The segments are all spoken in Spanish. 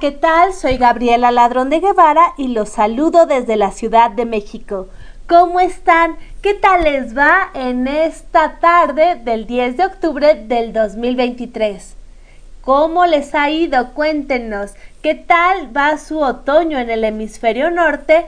¿qué tal? Soy Gabriela Ladrón de Guevara y los saludo desde la Ciudad de México. ¿Cómo están? ¿Qué tal les va en esta tarde del 10 de octubre del 2023? ¿Cómo les ha ido? Cuéntenos. ¿Qué tal va su otoño en el hemisferio norte,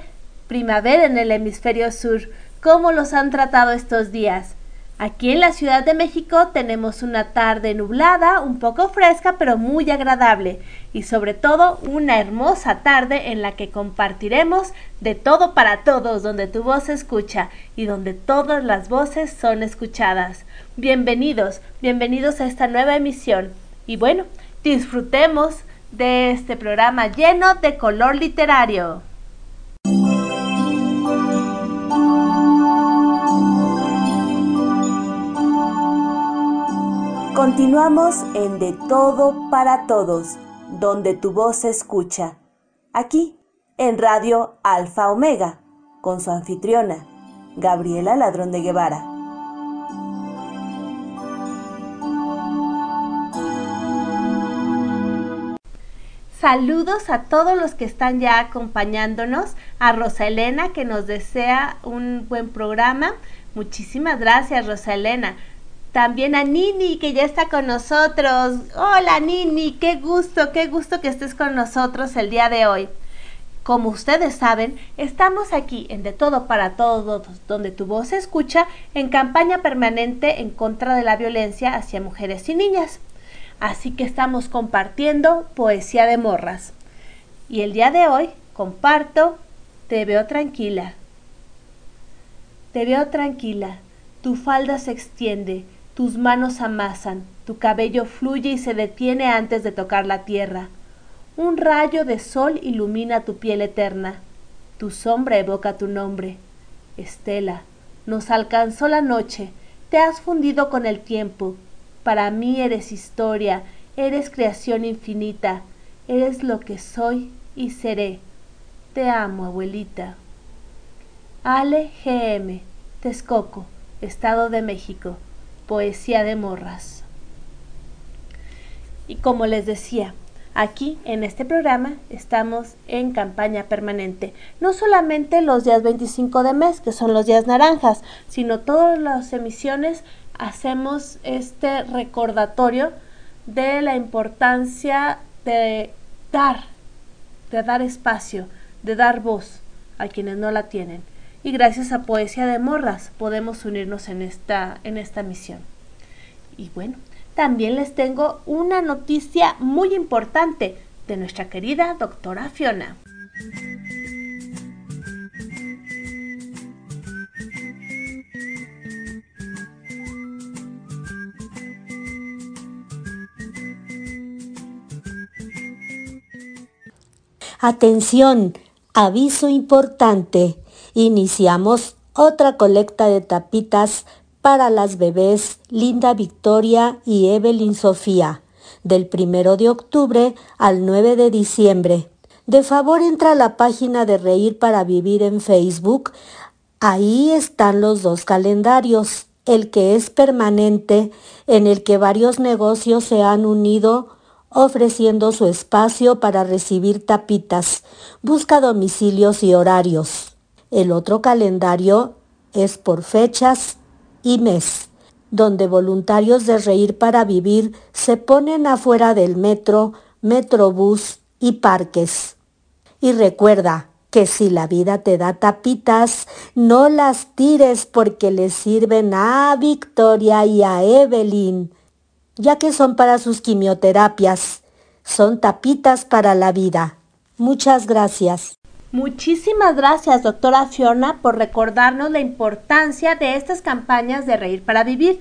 primavera en el hemisferio sur? ¿Cómo los han tratado estos días? Aquí en la Ciudad de México tenemos una tarde nublada, un poco fresca, pero muy agradable y sobre todo una hermosa tarde en la que compartiremos de todo para todos, donde tu voz se escucha y donde todas las voces son escuchadas. Bienvenidos, bienvenidos a esta nueva emisión y bueno, disfrutemos de este programa lleno de color literario. Continuamos en De Todo para Todos, donde tu voz se escucha. Aquí, en Radio Alfa Omega, con su anfitriona, Gabriela Ladrón de Guevara. Saludos a todos los que están ya acompañándonos, a Rosa Elena que nos desea un buen programa. Muchísimas gracias, Rosa Elena. También a Nini, que ya está con nosotros. Hola Nini, qué gusto, qué gusto que estés con nosotros el día de hoy. Como ustedes saben, estamos aquí en De Todo para Todos, donde tu voz se escucha, en campaña permanente en contra de la violencia hacia mujeres y niñas. Así que estamos compartiendo poesía de morras. Y el día de hoy comparto Te veo tranquila. Te veo tranquila, tu falda se extiende, tus manos amasan, tu cabello fluye y se detiene antes de tocar la tierra. Un rayo de sol ilumina tu piel eterna. Tu sombra evoca tu nombre. Estela, nos alcanzó la noche, te has fundido con el tiempo. Para mí eres historia, eres creación infinita, eres lo que soy y seré. Te amo, abuelita. Ale GM, Texcoco, Estado de México poesía de morras. Y como les decía, aquí en este programa estamos en campaña permanente. No solamente los días 25 de mes, que son los días naranjas, sino todas las emisiones hacemos este recordatorio de la importancia de dar, de dar espacio, de dar voz a quienes no la tienen y gracias a Poesía de Morras podemos unirnos en esta, en esta misión. Y bueno, también les tengo una noticia muy importante de nuestra querida doctora Fiona. Atención, aviso importante iniciamos otra colecta de tapitas para las bebés Linda Victoria y Evelyn Sofía, del primero de octubre al 9 de diciembre. De favor entra a la página de Reír para Vivir en Facebook. Ahí están los dos calendarios, el que es permanente, en el que varios negocios se han unido ofreciendo su espacio para recibir tapitas. Busca domicilios y horarios. El otro calendario es por fechas y mes, donde voluntarios de Reír para Vivir se ponen afuera del metro, metrobús y parques. Y recuerda que si la vida te da tapitas, no las tires porque les sirven a Victoria y a Evelyn, ya que son para sus quimioterapias. Son tapitas para la vida. Muchas gracias. Muchísimas gracias, doctora Fiona, por recordarnos la importancia de estas campañas de Reír para Vivir.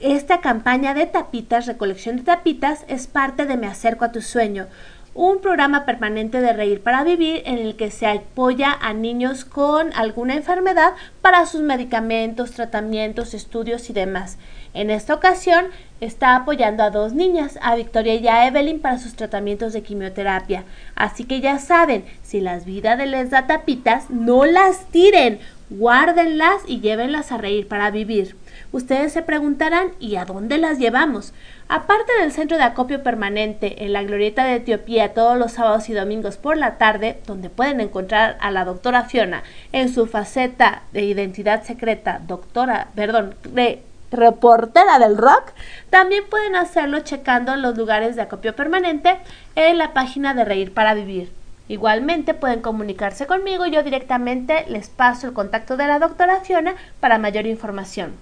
Esta campaña de tapitas, recolección de tapitas, es parte de Me Acerco a tu Sueño, un programa permanente de Reír para Vivir en el que se apoya a niños con alguna enfermedad para sus medicamentos, tratamientos, estudios y demás. En esta ocasión está apoyando a dos niñas, a Victoria y a Evelyn para sus tratamientos de quimioterapia. Así que ya saben, si las vidas les da tapitas, no las tiren, guárdenlas y llévenlas a reír para vivir. Ustedes se preguntarán, ¿y a dónde las llevamos? Aparte del centro de acopio permanente en la Glorieta de Etiopía todos los sábados y domingos por la tarde, donde pueden encontrar a la doctora Fiona en su faceta de identidad secreta, doctora, perdón, de reportera del rock, también pueden hacerlo checando los lugares de acopio permanente en la página de Reír para Vivir. Igualmente pueden comunicarse conmigo y yo directamente les paso el contacto de la doctora Fiona para mayor información.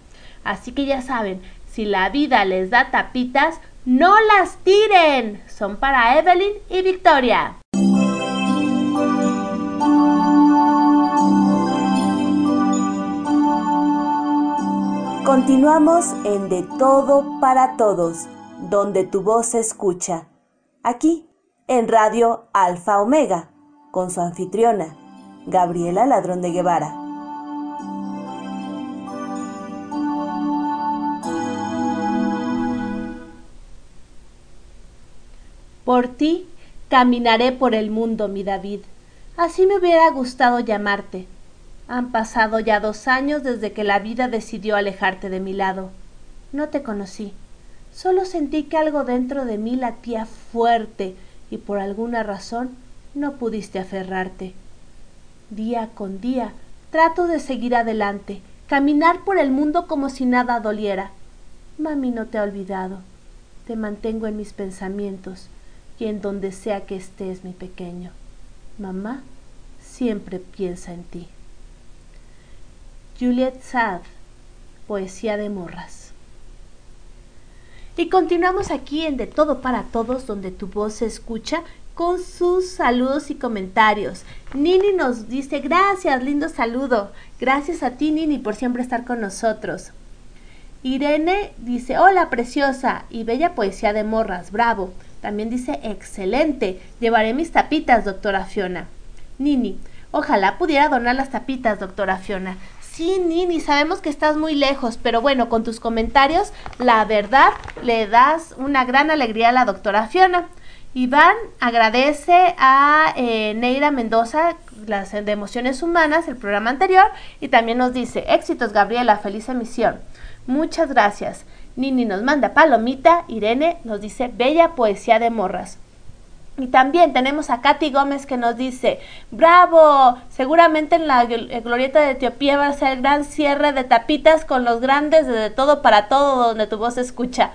Así que ya saben, si la vida les da tapitas, no las tiren. Son para Evelyn y Victoria. Continuamos en De Todo para Todos, donde tu voz se escucha. Aquí, en Radio Alfa Omega, con su anfitriona, Gabriela Ladrón de Guevara. Por ti caminaré por el mundo, mi David. Así me hubiera gustado llamarte han pasado ya dos años desde que la vida decidió alejarte de mi lado. No te conocí. Solo sentí que algo dentro de mí latía fuerte y por alguna razón no pudiste aferrarte. Día con día trato de seguir adelante, caminar por el mundo como si nada doliera. Mami no te ha olvidado. Te mantengo en mis pensamientos y en donde sea que estés, mi pequeño. Mamá siempre piensa en ti. Juliet Sad, Poesía de Morras. Y continuamos aquí en De Todo para Todos, donde tu voz se escucha con sus saludos y comentarios. Nini nos dice, gracias, lindo saludo. Gracias a ti, Nini, por siempre estar con nosotros. Irene dice, hola, preciosa y bella poesía de morras, bravo. También dice, excelente, llevaré mis tapitas, doctora Fiona. Nini, ojalá pudiera donar las tapitas, doctora Fiona. Sí, Nini, sabemos que estás muy lejos, pero bueno, con tus comentarios, la verdad, le das una gran alegría a la doctora Fiona. Iván agradece a eh, Neira Mendoza, las de Emociones Humanas, el programa anterior, y también nos dice, éxitos Gabriela, feliz emisión. Muchas gracias. Nini nos manda palomita, Irene nos dice, bella poesía de morras. Y también tenemos a Katy Gómez que nos dice, bravo, seguramente en la eh, glorieta de Etiopía va a ser el gran cierre de tapitas con los grandes de todo para todo donde tu voz se escucha.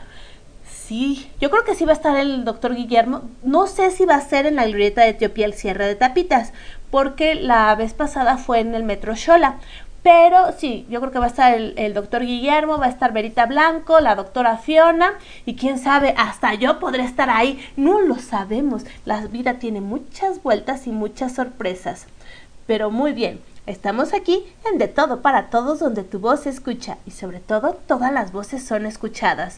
Sí, yo creo que sí va a estar el doctor Guillermo. No sé si va a ser en la glorieta de Etiopía el cierre de tapitas, porque la vez pasada fue en el Metro Shola. Pero sí, yo creo que va a estar el, doctor Guillermo, va a estar Verita Blanco, la doctora Fiona y quién sabe, hasta yo podré estar ahí. No lo sabemos. La vida tiene muchas vueltas y muchas sorpresas. Pero muy bien, estamos aquí en De Todo para Todos donde tu voz se escucha y sobre todo todas las voces son escuchadas.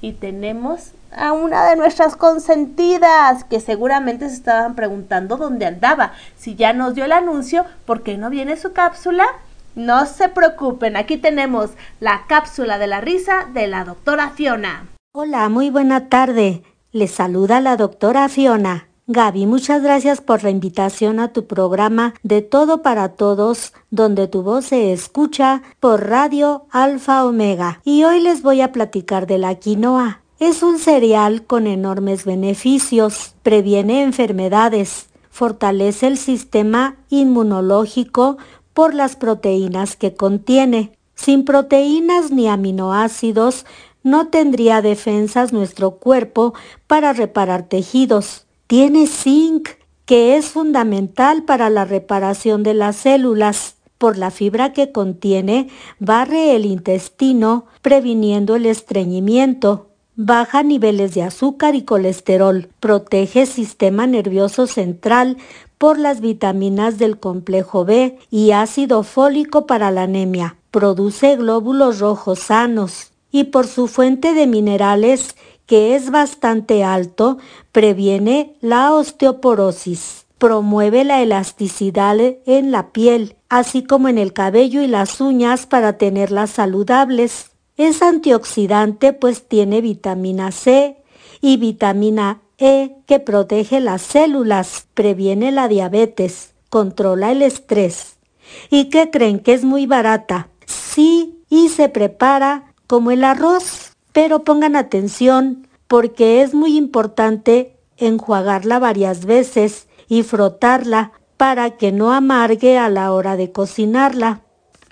Y tenemos a una de nuestras consentidas que seguramente se estaban preguntando dónde andaba. Si ya nos dio el anuncio, ¿por qué no viene su cápsula? No se preocupen, aquí tenemos la cápsula de la risa de la doctora Fiona. Hola, muy buena tarde. Les saluda la doctora Fiona. Gaby, muchas gracias por la invitación a tu programa de Todo para Todos, donde tu voz se escucha por Radio Alfa Omega. Y hoy les voy a platicar de la quinoa. Es un cereal con enormes beneficios, previene enfermedades, fortalece el sistema inmunológico por las proteínas que contiene. Sin proteínas ni aminoácidos no tendría defensas nuestro cuerpo para reparar tejidos. Tiene zinc, que es fundamental para la reparación de las células. Por la fibra que contiene, barre el intestino, previniendo el estreñimiento. Baja niveles de azúcar y colesterol. Protege el sistema nervioso central por las vitaminas del complejo B y ácido fólico para la anemia. Produce glóbulos rojos sanos y por su fuente de minerales que es bastante alto, previene la osteoporosis. Promueve la elasticidad en la piel, así como en el cabello y las uñas para tenerlas saludables. Es antioxidante pues tiene vitamina C y vitamina e que protege las células, previene la diabetes, controla el estrés. ¿Y qué creen que es muy barata? Sí, y se prepara como el arroz. Pero pongan atención porque es muy importante enjuagarla varias veces y frotarla para que no amargue a la hora de cocinarla.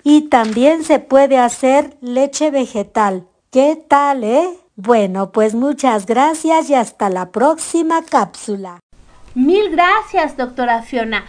Y también se puede hacer leche vegetal. ¿Qué tal, eh? Bueno, pues muchas gracias y hasta la próxima cápsula. Mil gracias, doctora Fiona.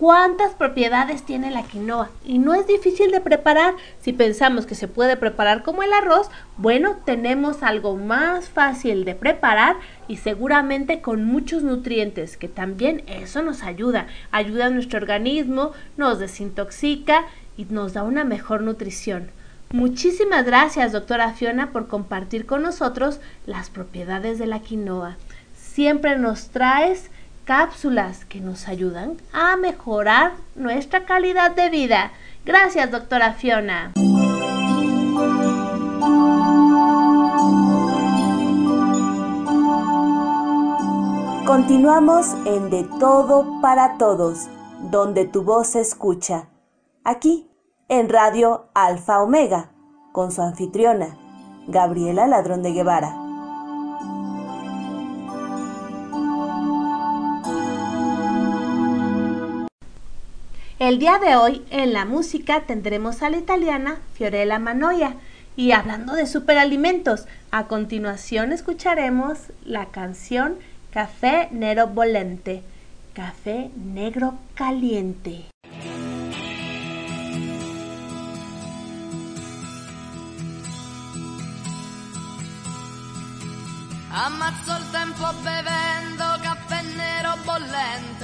¿Cuántas propiedades tiene la quinoa? Y no es difícil de preparar. Si pensamos que se puede preparar como el arroz, bueno, tenemos algo más fácil de preparar y seguramente con muchos nutrientes, que también eso nos ayuda. Ayuda a nuestro organismo, nos desintoxica y nos da una mejor nutrición. Muchísimas gracias, doctora Fiona, por compartir con nosotros las propiedades de la quinoa. Siempre nos traes cápsulas que nos ayudan a mejorar nuestra calidad de vida. Gracias, doctora Fiona. Continuamos en De Todo para Todos, donde tu voz se escucha. Aquí, en Radio Alfa Omega, con su anfitriona, Gabriela Ladrón de Guevara. El día de hoy en la música tendremos a la italiana Fiorella Manoia y hablando de superalimentos, a continuación escucharemos la canción Café Nero Bolente, Café Negro Caliente. Ammazzo il tempo bevendo caffè nero bollente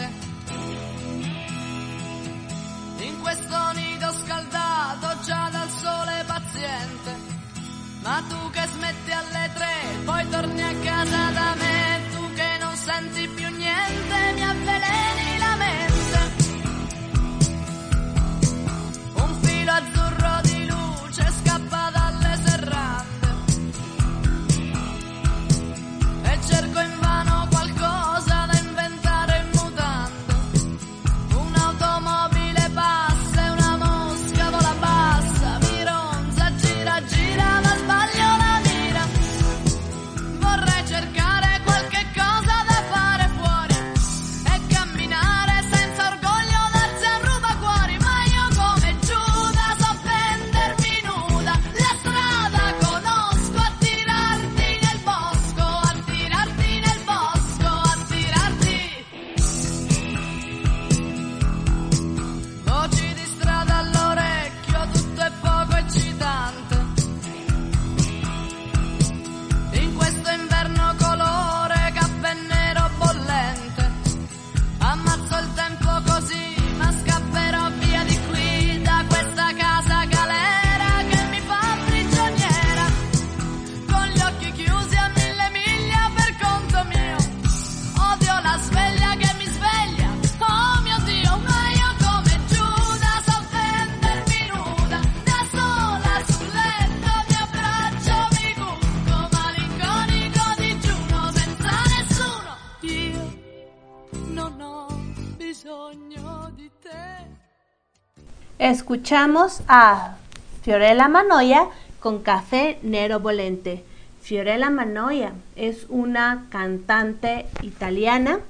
Escuchamos a Fiorella Manoia con Café Nero Bolente. Fiorella Manoia es una cantante italiana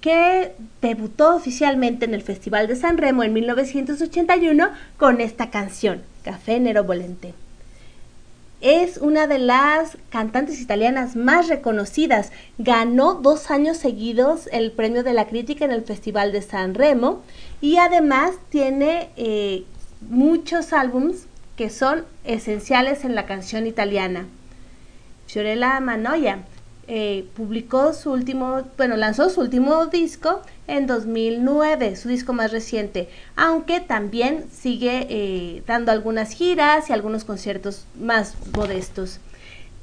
que debutó oficialmente en el Festival de San Remo en 1981 con esta canción, Café Nero Bolente. Es una de las cantantes italianas más reconocidas. Ganó dos años seguidos el premio de la crítica en el Festival de San Remo y además tiene eh, muchos álbums que son esenciales en la canción italiana. Fiorella Manoia eh, publicó su último, bueno, lanzó su último disco en 2009, su disco más reciente, aunque también sigue eh, dando algunas giras y algunos conciertos más modestos.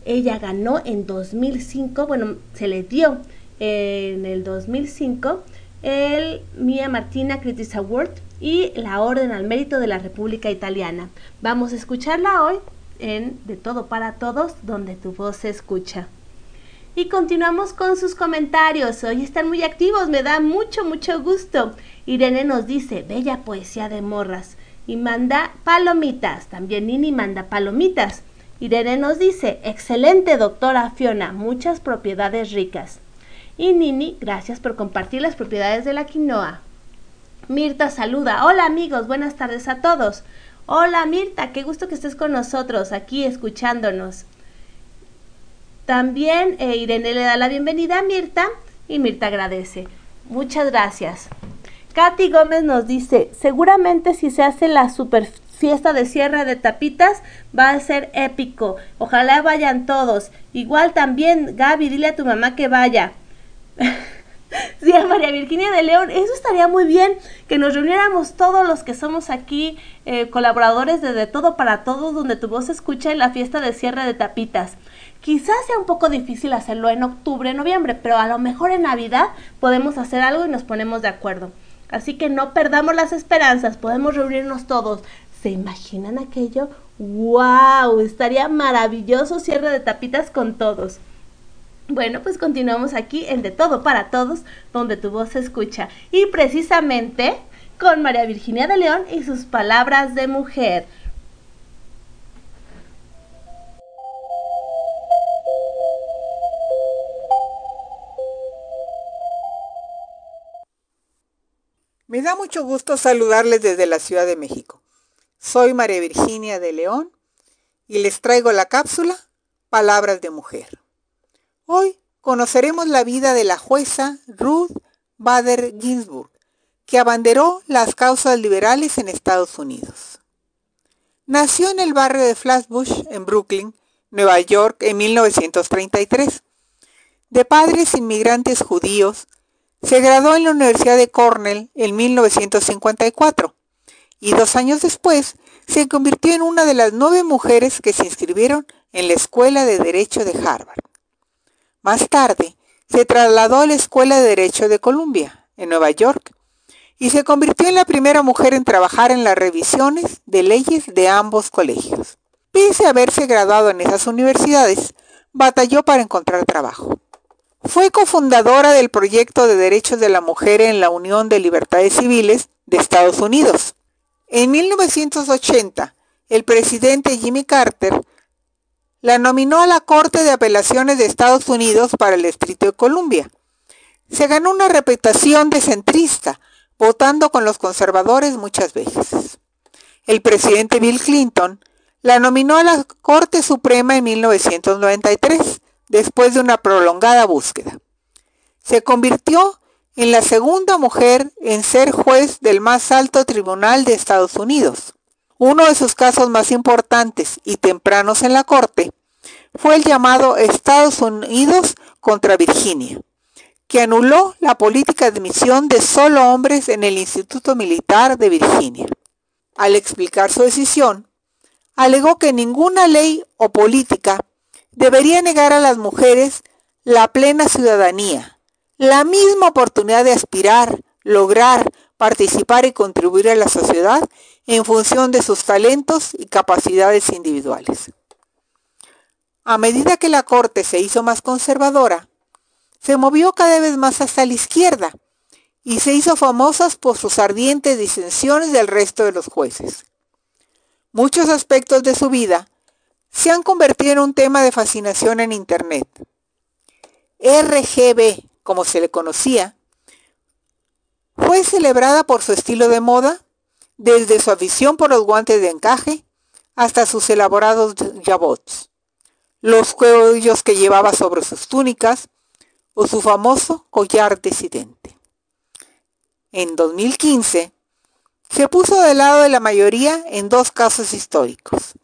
Ella ganó en 2005, bueno, se le dio en el 2005 el Mia Martina Critics Award y la Orden al Mérito de la República Italiana. Vamos a escucharla hoy en De Todo para Todos, donde tu voz se escucha. Y continuamos con sus comentarios. Hoy están muy activos, me da mucho, mucho gusto. Irene nos dice, bella poesía de morras. y manda palomitas. También Nini manda palomitas. Irene nos dice, excelente doctora Fiona, muchas propiedades ricas. Y Nini, gracias por compartir las propiedades de la quinoa. Mirta saluda, hola amigos, buenas tardes a todos. Hola Mirta, qué gusto que estés con nosotros aquí escuchándonos. También eh, Irene le da la bienvenida a Mirta y Mirta agradece. Muchas gracias. Katy Gómez nos dice, seguramente si se hace la super fiesta de cierre de tapitas va a ser épico. Ojalá vayan todos. Igual también, Gaby, dile a tu mamá que vaya. sí, a María Virginia de León, eso estaría muy bien, que nos reuniéramos todos los que somos aquí, eh, colaboradores de Todo para Todos, donde tu voz se escucha en la fiesta de cierre de tapitas. Quizás sea un poco difícil hacerlo en octubre, noviembre, pero a lo mejor en Navidad podemos hacer algo y nos ponemos de acuerdo. Así que no perdamos las esperanzas, podemos reunirnos todos. ¿Se imaginan aquello? ¡Wow! Estaría maravilloso cierre de tapitas con todos. Bueno, pues continuamos aquí en De Todo para Todos, donde tu voz se escucha. Y precisamente con María Virginia de León y sus palabras de mujer. Me da mucho gusto saludarles desde la Ciudad de México. Soy María Virginia de León y les traigo la cápsula Palabras de Mujer. Hoy conoceremos la vida de la jueza Ruth Bader Ginsburg, que abanderó las causas liberales en Estados Unidos. Nació en el barrio de Flatbush, en Brooklyn, Nueva York, en 1933. De padres inmigrantes judíos, se graduó en la Universidad de Cornell en 1954 y dos años después se convirtió en una de las nueve mujeres que se inscribieron en la Escuela de Derecho de Harvard. Más tarde, se trasladó a la Escuela de Derecho de Columbia, en Nueva York, y se convirtió en la primera mujer en trabajar en las revisiones de leyes de ambos colegios. Pese a haberse graduado en esas universidades, batalló para encontrar trabajo. Fue cofundadora del proyecto de derechos de la mujer en la Unión de Libertades Civiles de Estados Unidos. En 1980, el presidente Jimmy Carter la nominó a la Corte de Apelaciones de Estados Unidos para el Distrito de Columbia. Se ganó una reputación de centrista, votando con los conservadores muchas veces. El presidente Bill Clinton la nominó a la Corte Suprema en 1993 después de una prolongada búsqueda. Se convirtió en la segunda mujer en ser juez del más alto tribunal de Estados Unidos. Uno de sus casos más importantes y tempranos en la Corte fue el llamado Estados Unidos contra Virginia, que anuló la política de admisión de solo hombres en el Instituto Militar de Virginia. Al explicar su decisión, alegó que ninguna ley o política debería negar a las mujeres la plena ciudadanía, la misma oportunidad de aspirar, lograr, participar y contribuir a la sociedad en función de sus talentos y capacidades individuales. A medida que la Corte se hizo más conservadora, se movió cada vez más hacia la izquierda y se hizo famosa por sus ardientes disensiones del resto de los jueces. Muchos aspectos de su vida se han convertido en un tema de fascinación en Internet. RGB, como se le conocía, fue celebrada por su estilo de moda, desde su afición por los guantes de encaje hasta sus elaborados jabots, los cuellos que llevaba sobre sus túnicas o su famoso collar disidente. En 2015, se puso del lado de la mayoría en dos casos históricos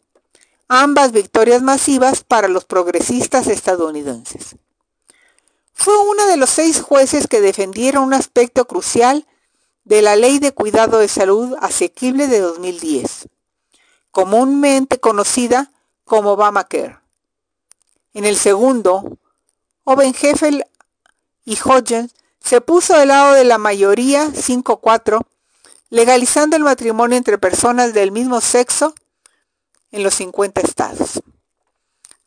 ambas victorias masivas para los progresistas estadounidenses. Fue uno de los seis jueces que defendieron un aspecto crucial de la Ley de Cuidado de Salud Asequible de 2010, comúnmente conocida como Obamacare. En el segundo, Obenhefel y Hodges se puso del lado de la mayoría 5-4, legalizando el matrimonio entre personas del mismo sexo en los 50 estados.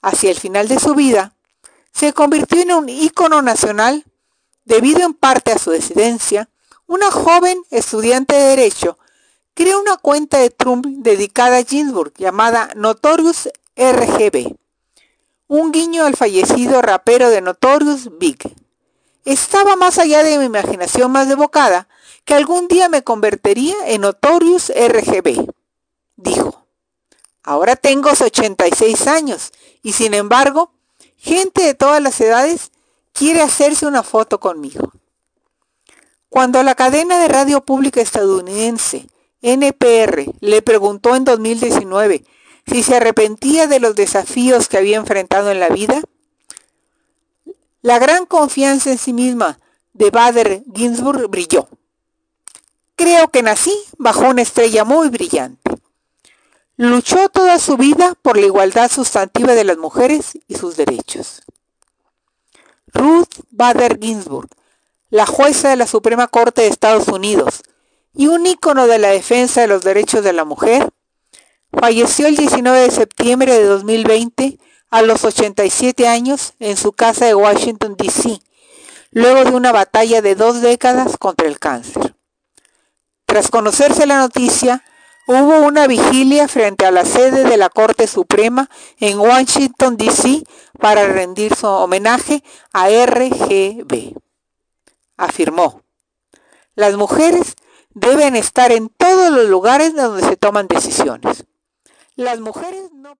Hacia el final de su vida, se convirtió en un ícono nacional debido en parte a su desidencia, una joven estudiante de Derecho creó una cuenta de Trump dedicada a Ginsburg llamada Notorious RGB, un guiño al fallecido rapero de Notorious Big. Estaba más allá de mi imaginación más devocada que algún día me convertiría en Notorious RGB, dijo. Ahora tengo 86 años y sin embargo, gente de todas las edades quiere hacerse una foto conmigo. Cuando la cadena de radio pública estadounidense NPR le preguntó en 2019 si se arrepentía de los desafíos que había enfrentado en la vida, la gran confianza en sí misma de Bader Ginsburg brilló. Creo que nací bajo una estrella muy brillante. Luchó toda su vida por la igualdad sustantiva de las mujeres y sus derechos. Ruth Bader Ginsburg, la jueza de la Suprema Corte de Estados Unidos y un ícono de la defensa de los derechos de la mujer, falleció el 19 de septiembre de 2020 a los 87 años en su casa de Washington, D.C., luego de una batalla de dos décadas contra el cáncer. Tras conocerse la noticia, hubo una vigilia frente a la sede de la Corte Suprema en Washington, D.C. para rendir su homenaje a RGB. Afirmó, las mujeres deben estar en todos los lugares donde se toman decisiones. Las mujeres no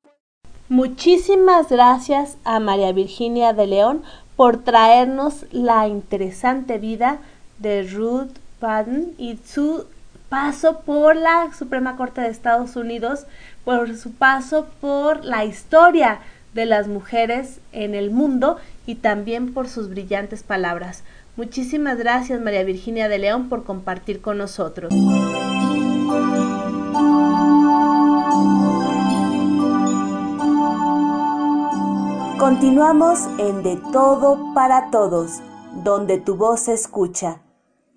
Muchísimas gracias a María Virginia de León por traernos la interesante vida de Ruth Baden y su paso por la Suprema Corte de Estados Unidos, por su paso por la historia de las mujeres en el mundo y también por sus brillantes palabras. Muchísimas gracias María Virginia de León por compartir con nosotros. Continuamos en De Todo para Todos, donde tu voz se escucha.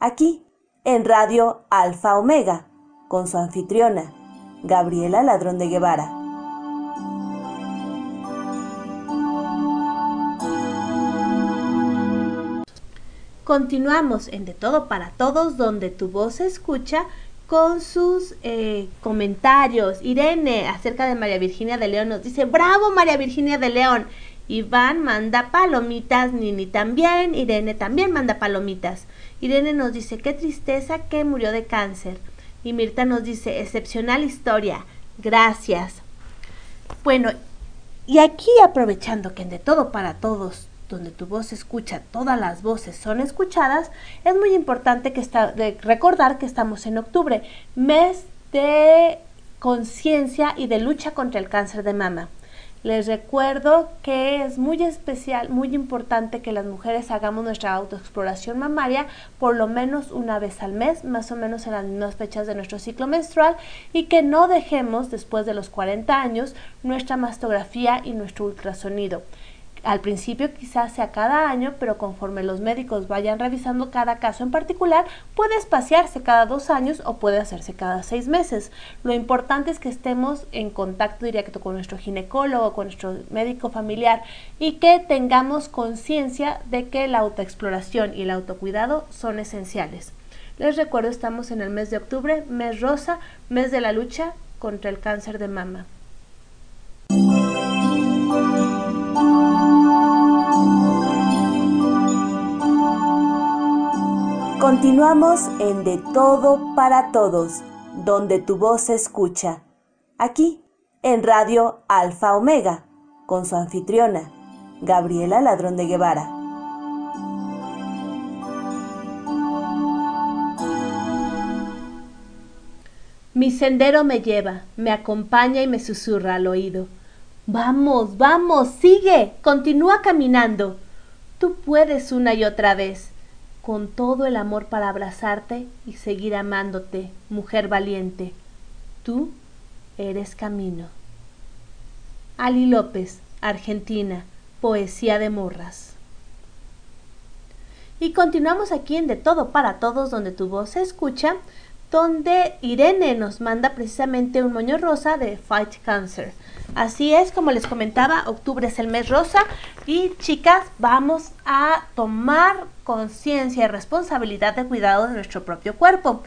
Aquí en Radio Alfa Omega, con su anfitriona, Gabriela Ladrón de Guevara. Continuamos en De Todo para Todos, donde tu voz se escucha con sus eh, comentarios. Irene, acerca de María Virginia de León, nos dice, bravo María Virginia de León. Iván manda palomitas, Nini también, Irene también manda palomitas. Irene nos dice, qué tristeza que murió de cáncer. Y Mirta nos dice, excepcional historia, gracias. Bueno, y aquí aprovechando que en De Todo para Todos, donde tu voz escucha, todas las voces son escuchadas, es muy importante que está, de recordar que estamos en octubre, mes de conciencia y de lucha contra el cáncer de mama. Les recuerdo que es muy especial, muy importante que las mujeres hagamos nuestra autoexploración mamaria por lo menos una vez al mes, más o menos en las mismas fechas de nuestro ciclo menstrual, y que no dejemos después de los 40 años nuestra mastografía y nuestro ultrasonido. Al principio quizás sea cada año, pero conforme los médicos vayan revisando cada caso en particular, puede espaciarse cada dos años o puede hacerse cada seis meses. Lo importante es que estemos en contacto directo con nuestro ginecólogo, con nuestro médico familiar y que tengamos conciencia de que la autoexploración y el autocuidado son esenciales. Les recuerdo, estamos en el mes de octubre, mes rosa, mes de la lucha contra el cáncer de mama. Continuamos en De Todo para Todos, donde tu voz se escucha. Aquí, en Radio Alfa Omega, con su anfitriona, Gabriela Ladrón de Guevara. Mi sendero me lleva, me acompaña y me susurra al oído. Vamos, vamos, sigue, continúa caminando. Tú puedes una y otra vez con todo el amor para abrazarte y seguir amándote, mujer valiente. Tú eres camino. Ali López, Argentina, Poesía de Morras. Y continuamos aquí en De Todo para Todos, donde tu voz se escucha, donde Irene nos manda precisamente un moño rosa de Fight Cancer. Así es, como les comentaba, octubre es el mes rosa y chicas, vamos a tomar conciencia y responsabilidad de cuidado de nuestro propio cuerpo.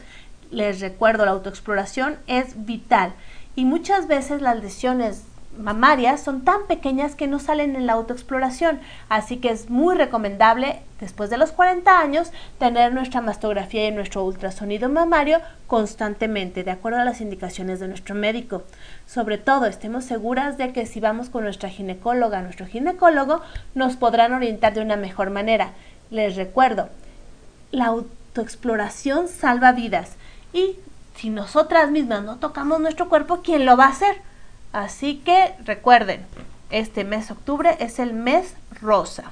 Les recuerdo, la autoexploración es vital y muchas veces las lesiones mamarias son tan pequeñas que no salen en la autoexploración, así que es muy recomendable después de los 40 años tener nuestra mastografía y nuestro ultrasonido mamario constantemente, de acuerdo a las indicaciones de nuestro médico. Sobre todo, estemos seguras de que si vamos con nuestra ginecóloga, nuestro ginecólogo, nos podrán orientar de una mejor manera. Les recuerdo, la autoexploración salva vidas y si nosotras mismas no tocamos nuestro cuerpo, ¿quién lo va a hacer? Así que recuerden, este mes de octubre es el mes rosa.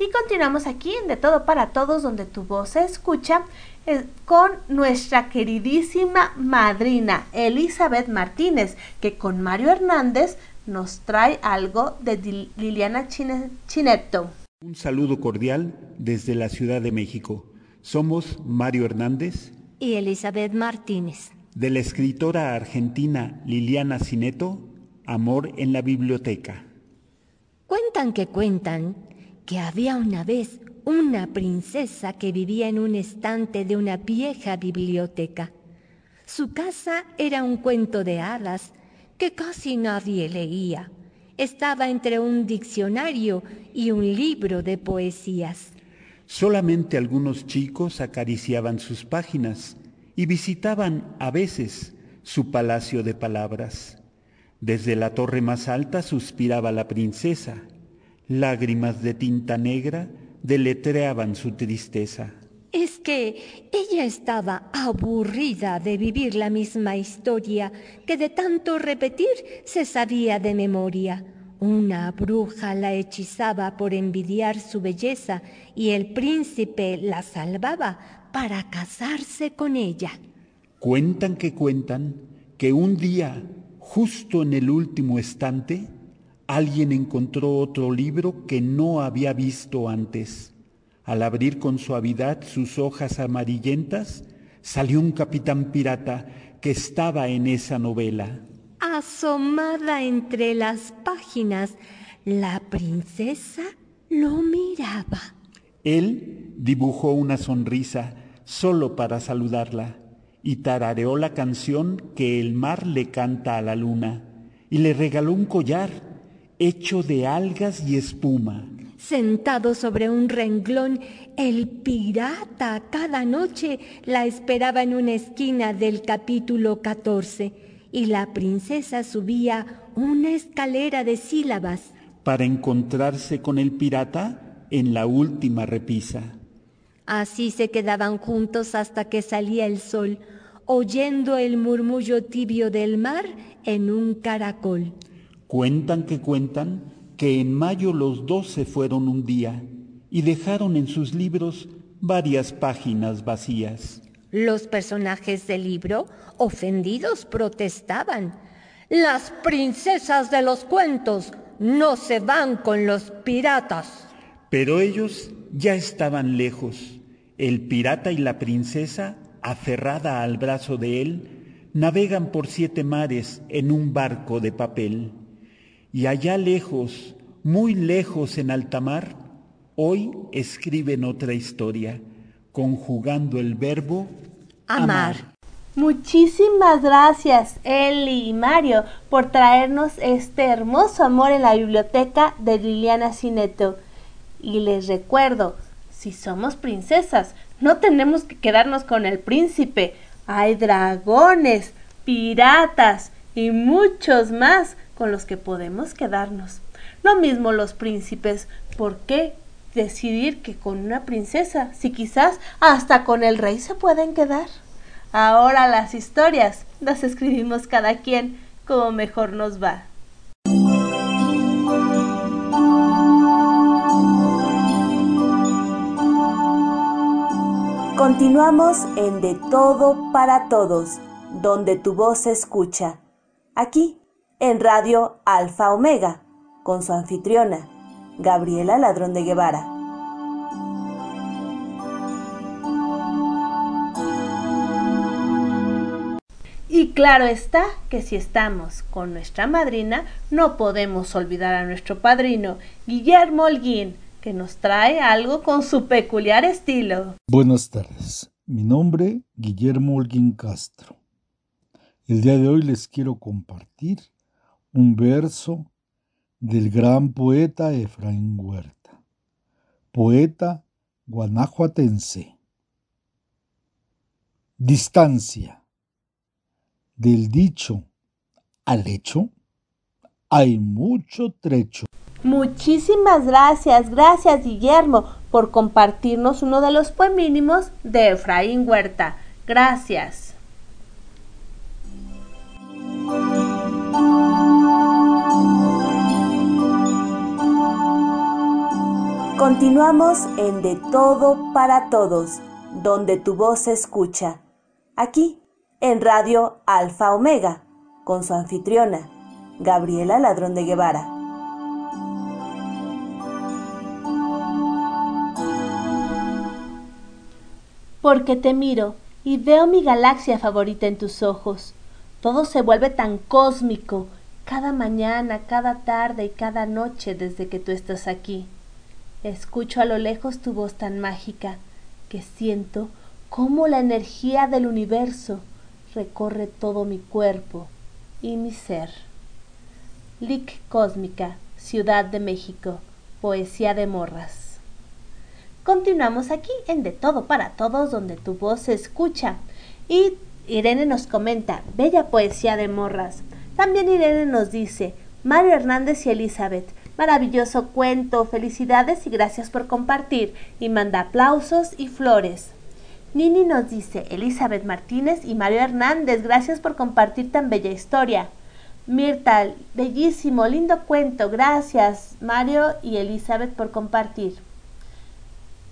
Y continuamos aquí en De Todo para Todos, donde tu voz se escucha, eh, con nuestra queridísima madrina Elizabeth Martínez, que con Mario Hernández nos trae algo de Liliana Chineto. Un saludo cordial desde la Ciudad de México. Somos Mario Hernández y Elizabeth Martínez de la escritora argentina Liliana Cineto, Amor en la biblioteca. Cuentan que cuentan que había una vez una princesa que vivía en un estante de una vieja biblioteca. Su casa era un cuento de hadas que casi nadie leía. Estaba entre un diccionario y un libro de poesías. Solamente algunos chicos acariciaban sus páginas y visitaban a veces su palacio de palabras. Desde la torre más alta suspiraba la princesa. Lágrimas de tinta negra deletreaban su tristeza. Es que ella estaba aburrida de vivir la misma historia que de tanto repetir se sabía de memoria. Una bruja la hechizaba por envidiar su belleza y el príncipe la salvaba para casarse con ella. Cuentan que cuentan que un día, justo en el último estante, alguien encontró otro libro que no había visto antes. Al abrir con suavidad sus hojas amarillentas, salió un capitán pirata que estaba en esa novela. Asomada entre las páginas, la princesa lo miraba. Él dibujó una sonrisa solo para saludarla, y tarareó la canción que el mar le canta a la luna, y le regaló un collar hecho de algas y espuma. Sentado sobre un renglón, el pirata cada noche la esperaba en una esquina del capítulo 14 y la princesa subía una escalera de sílabas para encontrarse con el pirata en la última repisa. Así se quedaban juntos hasta que salía el sol, oyendo el murmullo tibio del mar en un caracol. Cuentan que cuentan que en mayo los dos se fueron un día y dejaron en sus libros varias páginas vacías. Los personajes del libro, ofendidos, protestaban. Las princesas de los cuentos no se van con los piratas. Pero ellos ya estaban lejos el pirata y la princesa, aferrada al brazo de él, navegan por siete mares en un barco de papel. Y allá lejos, muy lejos en alta mar, hoy escriben otra historia, conjugando el verbo amar. Muchísimas gracias, Eli y Mario, por traernos este hermoso amor en la biblioteca de Liliana Cineto. Y les recuerdo, si somos princesas, no tenemos que quedarnos con el príncipe. Hay dragones, piratas y muchos más con los que podemos quedarnos. Lo mismo los príncipes. ¿Por qué decidir que con una princesa, si quizás hasta con el rey se pueden quedar? Ahora las historias las escribimos cada quien como mejor nos va. Continuamos en De Todo para Todos, donde tu voz se escucha. Aquí, en Radio Alfa Omega, con su anfitriona, Gabriela Ladrón de Guevara. Y claro está que si estamos con nuestra madrina, no podemos olvidar a nuestro padrino, Guillermo Holguín, que nos trae algo con su peculiar estilo. Buenas tardes. Mi nombre, Guillermo Holguín Castro. El día de hoy les quiero compartir un verso del gran poeta Efraín Huerta, poeta guanajuatense. Distancia. Del dicho al hecho hay mucho trecho. Muchísimas gracias, gracias Guillermo por compartirnos uno de los poemínimos de Efraín Huerta. Gracias. Continuamos en De Todo para Todos, donde tu voz se escucha. Aquí, en Radio Alfa Omega, con su anfitriona, Gabriela Ladrón de Guevara. Porque te miro y veo mi galaxia favorita en tus ojos. Todo se vuelve tan cósmico, cada mañana, cada tarde y cada noche desde que tú estás aquí. Escucho a lo lejos tu voz tan mágica que siento cómo la energía del universo recorre todo mi cuerpo y mi ser. Lic Cósmica, Ciudad de México, Poesía de Morras. Continuamos aquí en De Todo para Todos, donde tu voz se escucha. Y Irene nos comenta, bella poesía de morras. También Irene nos dice, Mario Hernández y Elizabeth, Maravilloso cuento, felicidades y gracias por compartir. Y manda aplausos y flores. Nini nos dice, Elizabeth Martínez y Mario Hernández, gracias por compartir tan bella historia. Mirta, bellísimo, lindo cuento, gracias Mario y Elizabeth por compartir.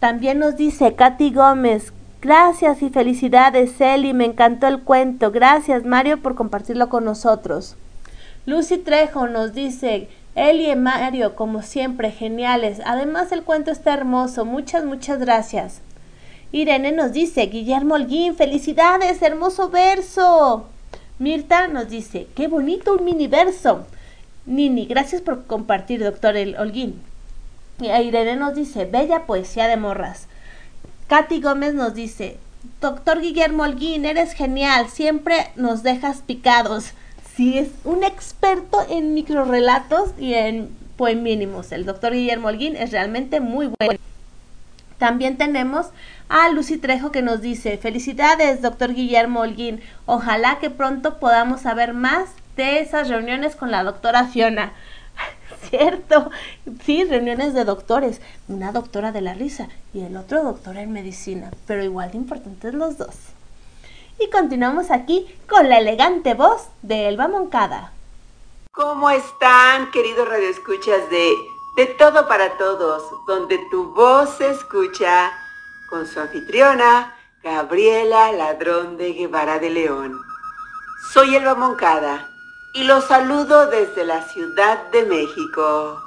También nos dice Katy Gómez, gracias y felicidades Eli, me encantó el cuento, gracias Mario por compartirlo con nosotros. Lucy Trejo nos dice, Eli y Mario, como siempre, geniales. Además, el cuento está hermoso. Muchas, muchas gracias. Irene nos dice, Guillermo Holguín, felicidades, hermoso verso. Mirta nos dice, qué bonito un mini verso. Nini, gracias por compartir, doctor Holguín. Irene nos dice, bella poesía de morras. Katy Gómez nos dice, doctor Guillermo Holguín, eres genial, siempre nos dejas picados sí es un experto en microrelatos y en poemínimos. El doctor Guillermo Holguín es realmente muy bueno. También tenemos a Lucy Trejo que nos dice, felicidades, doctor Guillermo Holguín. Ojalá que pronto podamos saber más de esas reuniones con la doctora Fiona. Cierto, sí, reuniones de doctores. Una doctora de la risa y el otro doctor en medicina, pero igual de importantes los dos. Y continuamos aquí con la elegante voz de Elba Moncada. ¿Cómo están, queridos radioescuchas de De Todo para Todos, donde tu voz se escucha con su anfitriona, Gabriela Ladrón de Guevara de León? Soy Elba Moncada y los saludo desde la Ciudad de México.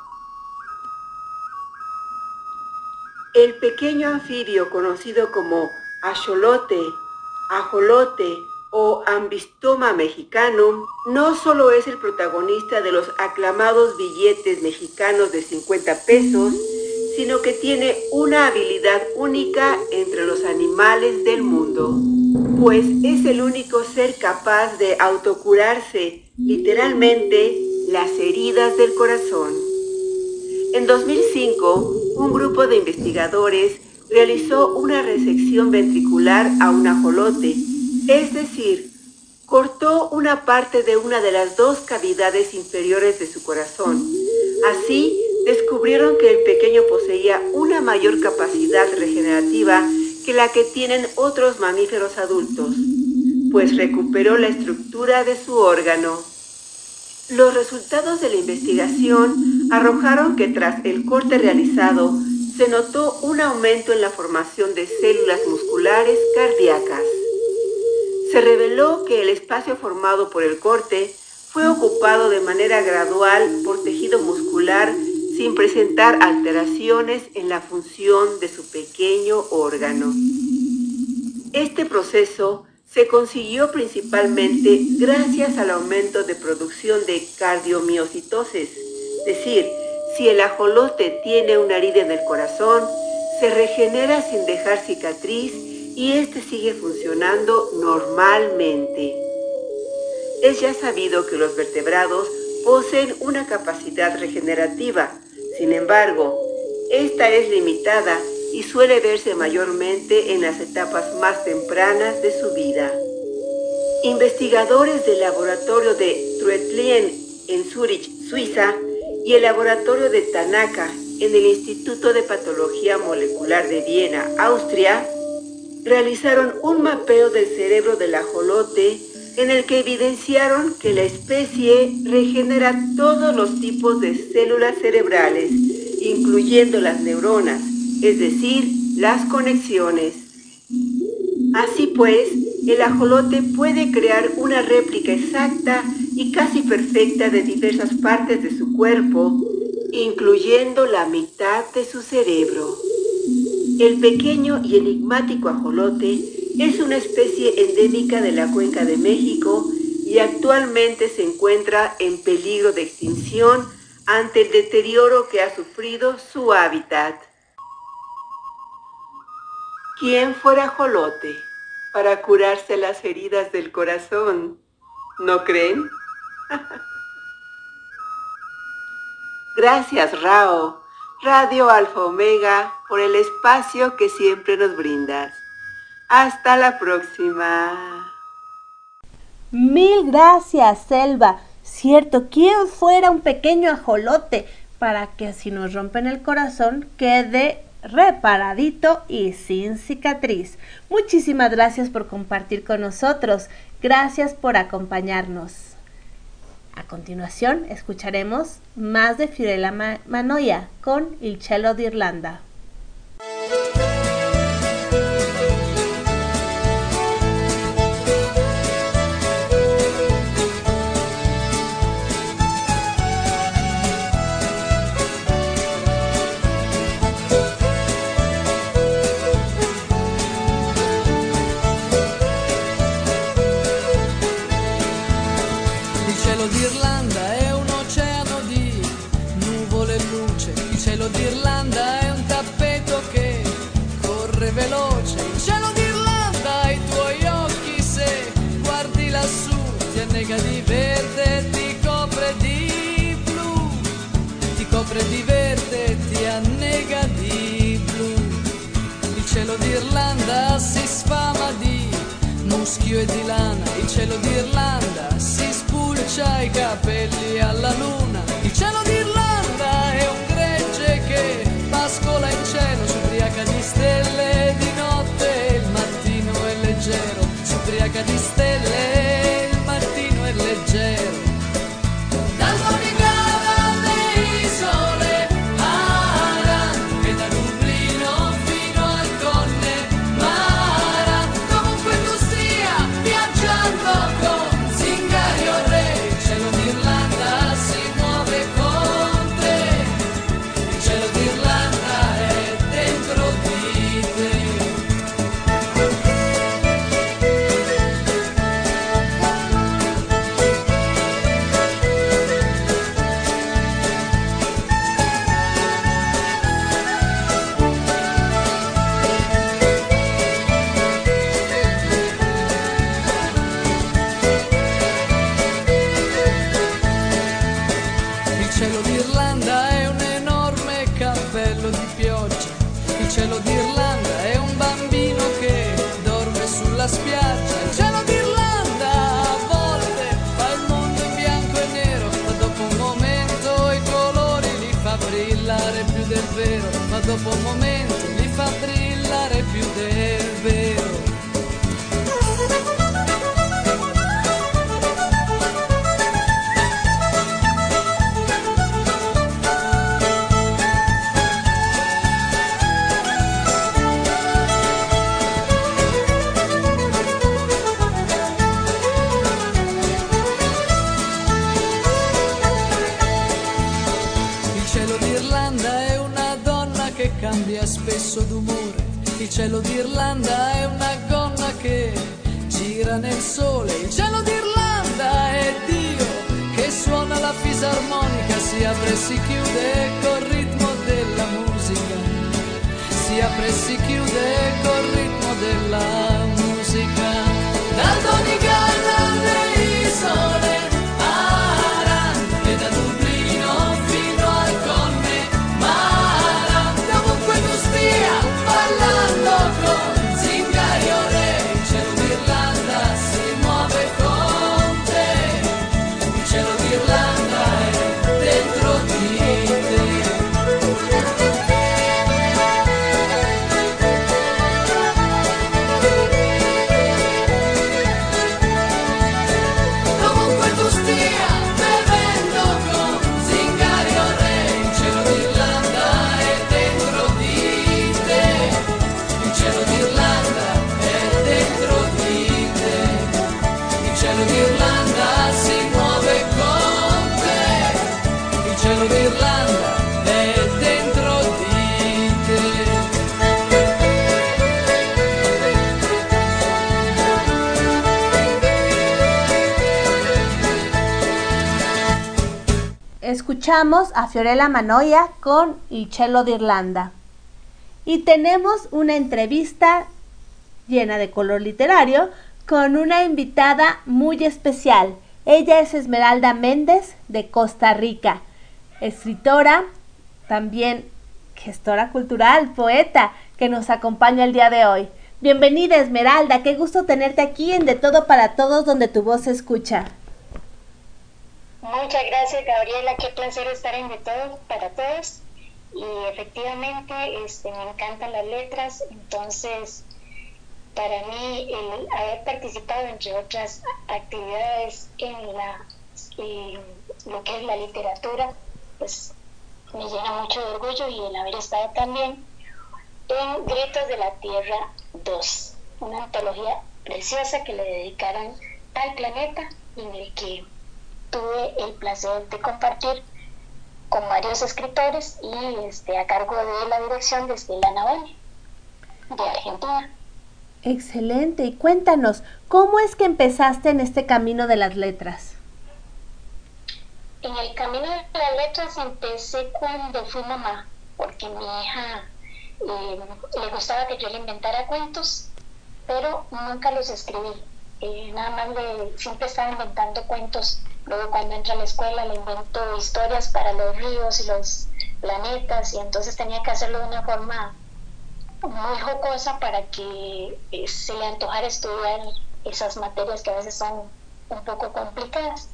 El pequeño anfibio conocido como axolote ajolote o ambistoma mexicano no solo es el protagonista de los aclamados billetes mexicanos de 50 pesos, sino que tiene una habilidad única entre los animales del mundo, pues es el único ser capaz de autocurarse literalmente las heridas del corazón. En 2005, un grupo de investigadores realizó una resección ventricular a un ajolote, es decir, cortó una parte de una de las dos cavidades inferiores de su corazón. Así, descubrieron que el pequeño poseía una mayor capacidad regenerativa que la que tienen otros mamíferos adultos, pues recuperó la estructura de su órgano. Los resultados de la investigación arrojaron que tras el corte realizado, se notó un aumento en la formación de células musculares cardíacas. Se reveló que el espacio formado por el corte fue ocupado de manera gradual por tejido muscular sin presentar alteraciones en la función de su pequeño órgano. Este proceso se consiguió principalmente gracias al aumento de producción de cardiomiocitosis, es decir, si el ajolote tiene una herida en el corazón, se regenera sin dejar cicatriz y este sigue funcionando normalmente. Es ya sabido que los vertebrados poseen una capacidad regenerativa, sin embargo, esta es limitada y suele verse mayormente en las etapas más tempranas de su vida. Investigadores del laboratorio de Truetlien en Zurich, Suiza, y el laboratorio de Tanaka en el Instituto de Patología Molecular de Viena, Austria, realizaron un mapeo del cerebro del ajolote en el que evidenciaron que la especie regenera todos los tipos de células cerebrales, incluyendo las neuronas, es decir, las conexiones. Así pues, el ajolote puede crear una réplica exacta y casi perfecta de diversas partes de su cuerpo, incluyendo la mitad de su cerebro. El pequeño y enigmático ajolote es una especie endémica de la cuenca de México y actualmente se encuentra en peligro de extinción ante el deterioro que ha sufrido su hábitat. ¿Quién fuera ajolote para curarse las heridas del corazón? ¿No creen? Gracias, Rao, Radio Alfa Omega, por el espacio que siempre nos brindas. Hasta la próxima. Mil gracias, Selva. Cierto, ¿quién fuera un pequeño ajolote para que si nos rompen el corazón quede reparadito y sin cicatriz? Muchísimas gracias por compartir con nosotros. Gracias por acompañarnos. A continuación escucharemos más de Fiorella Manoia con Il Cielo de Irlanda. Cielo d'Irlanda si sfama di muschio e di lana, il cielo d'Irlanda si spulcia i capelli alla luna. Il cielo d'Irlanda è un gregge che pascola in cielo, si ubriaca di stelle di notte, il mattino è leggero, si ubriaca di stelle, A Fiorella Manoia con Il Cello de Irlanda. Y tenemos una entrevista llena de color literario con una invitada muy especial. Ella es Esmeralda Méndez de Costa Rica, escritora, también gestora cultural, poeta, que nos acompaña el día de hoy. Bienvenida Esmeralda, qué gusto tenerte aquí en De Todo para Todos donde tu voz se escucha. Muchas gracias, Gabriela. Qué placer estar en De Todo para Todos. Y efectivamente, este, me encantan las letras. Entonces, para mí, el haber participado, entre otras actividades, en la, lo que es la literatura, pues me llena mucho de orgullo y el haber estado también en Gritos de la Tierra 2, una antología preciosa que le dedicaron al planeta y en el que tuve el placer de compartir con varios escritores y este, a cargo de la dirección de Estela Navani, de Argentina. Excelente, y cuéntanos, ¿cómo es que empezaste en este camino de las letras? En el camino de las letras empecé cuando fui mamá, porque mi hija eh, le gustaba que yo le inventara cuentos, pero nunca los escribí. Eh, nada más le, siempre estaba inventando cuentos. Luego cuando entra a la escuela le invento historias para los ríos y los planetas y entonces tenía que hacerlo de una forma muy jocosa para que eh, se le antojara estudiar esas materias que a veces son un poco complicadas.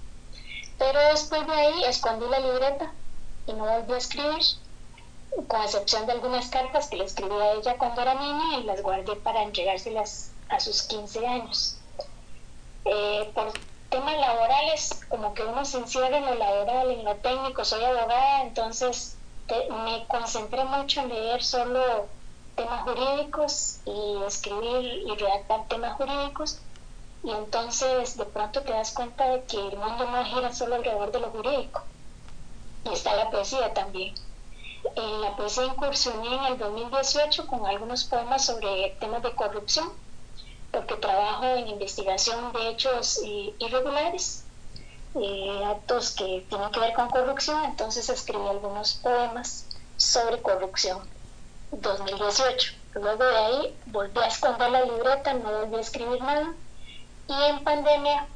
Pero después de ahí escondí la libreta y no volví a escribir, con excepción de algunas cartas que le escribí a ella cuando era niña y las guardé para entregárselas a sus 15 años. Eh, por temas laborales, como que uno se encierra en lo laboral, en lo técnico, soy abogada, entonces te- me concentré mucho en leer solo temas jurídicos y escribir y redactar temas jurídicos. Y entonces de pronto te das cuenta de que el mundo no gira solo alrededor de lo jurídico. Y está la poesía también. En la poesía incursioné en el 2018 con algunos poemas sobre temas de corrupción porque trabajo en investigación de hechos eh, irregulares, eh, actos que tienen que ver con corrupción, entonces escribí algunos poemas sobre corrupción. 2018. Luego de ahí volví a esconder la libreta, no volví a escribir nada y en pandemia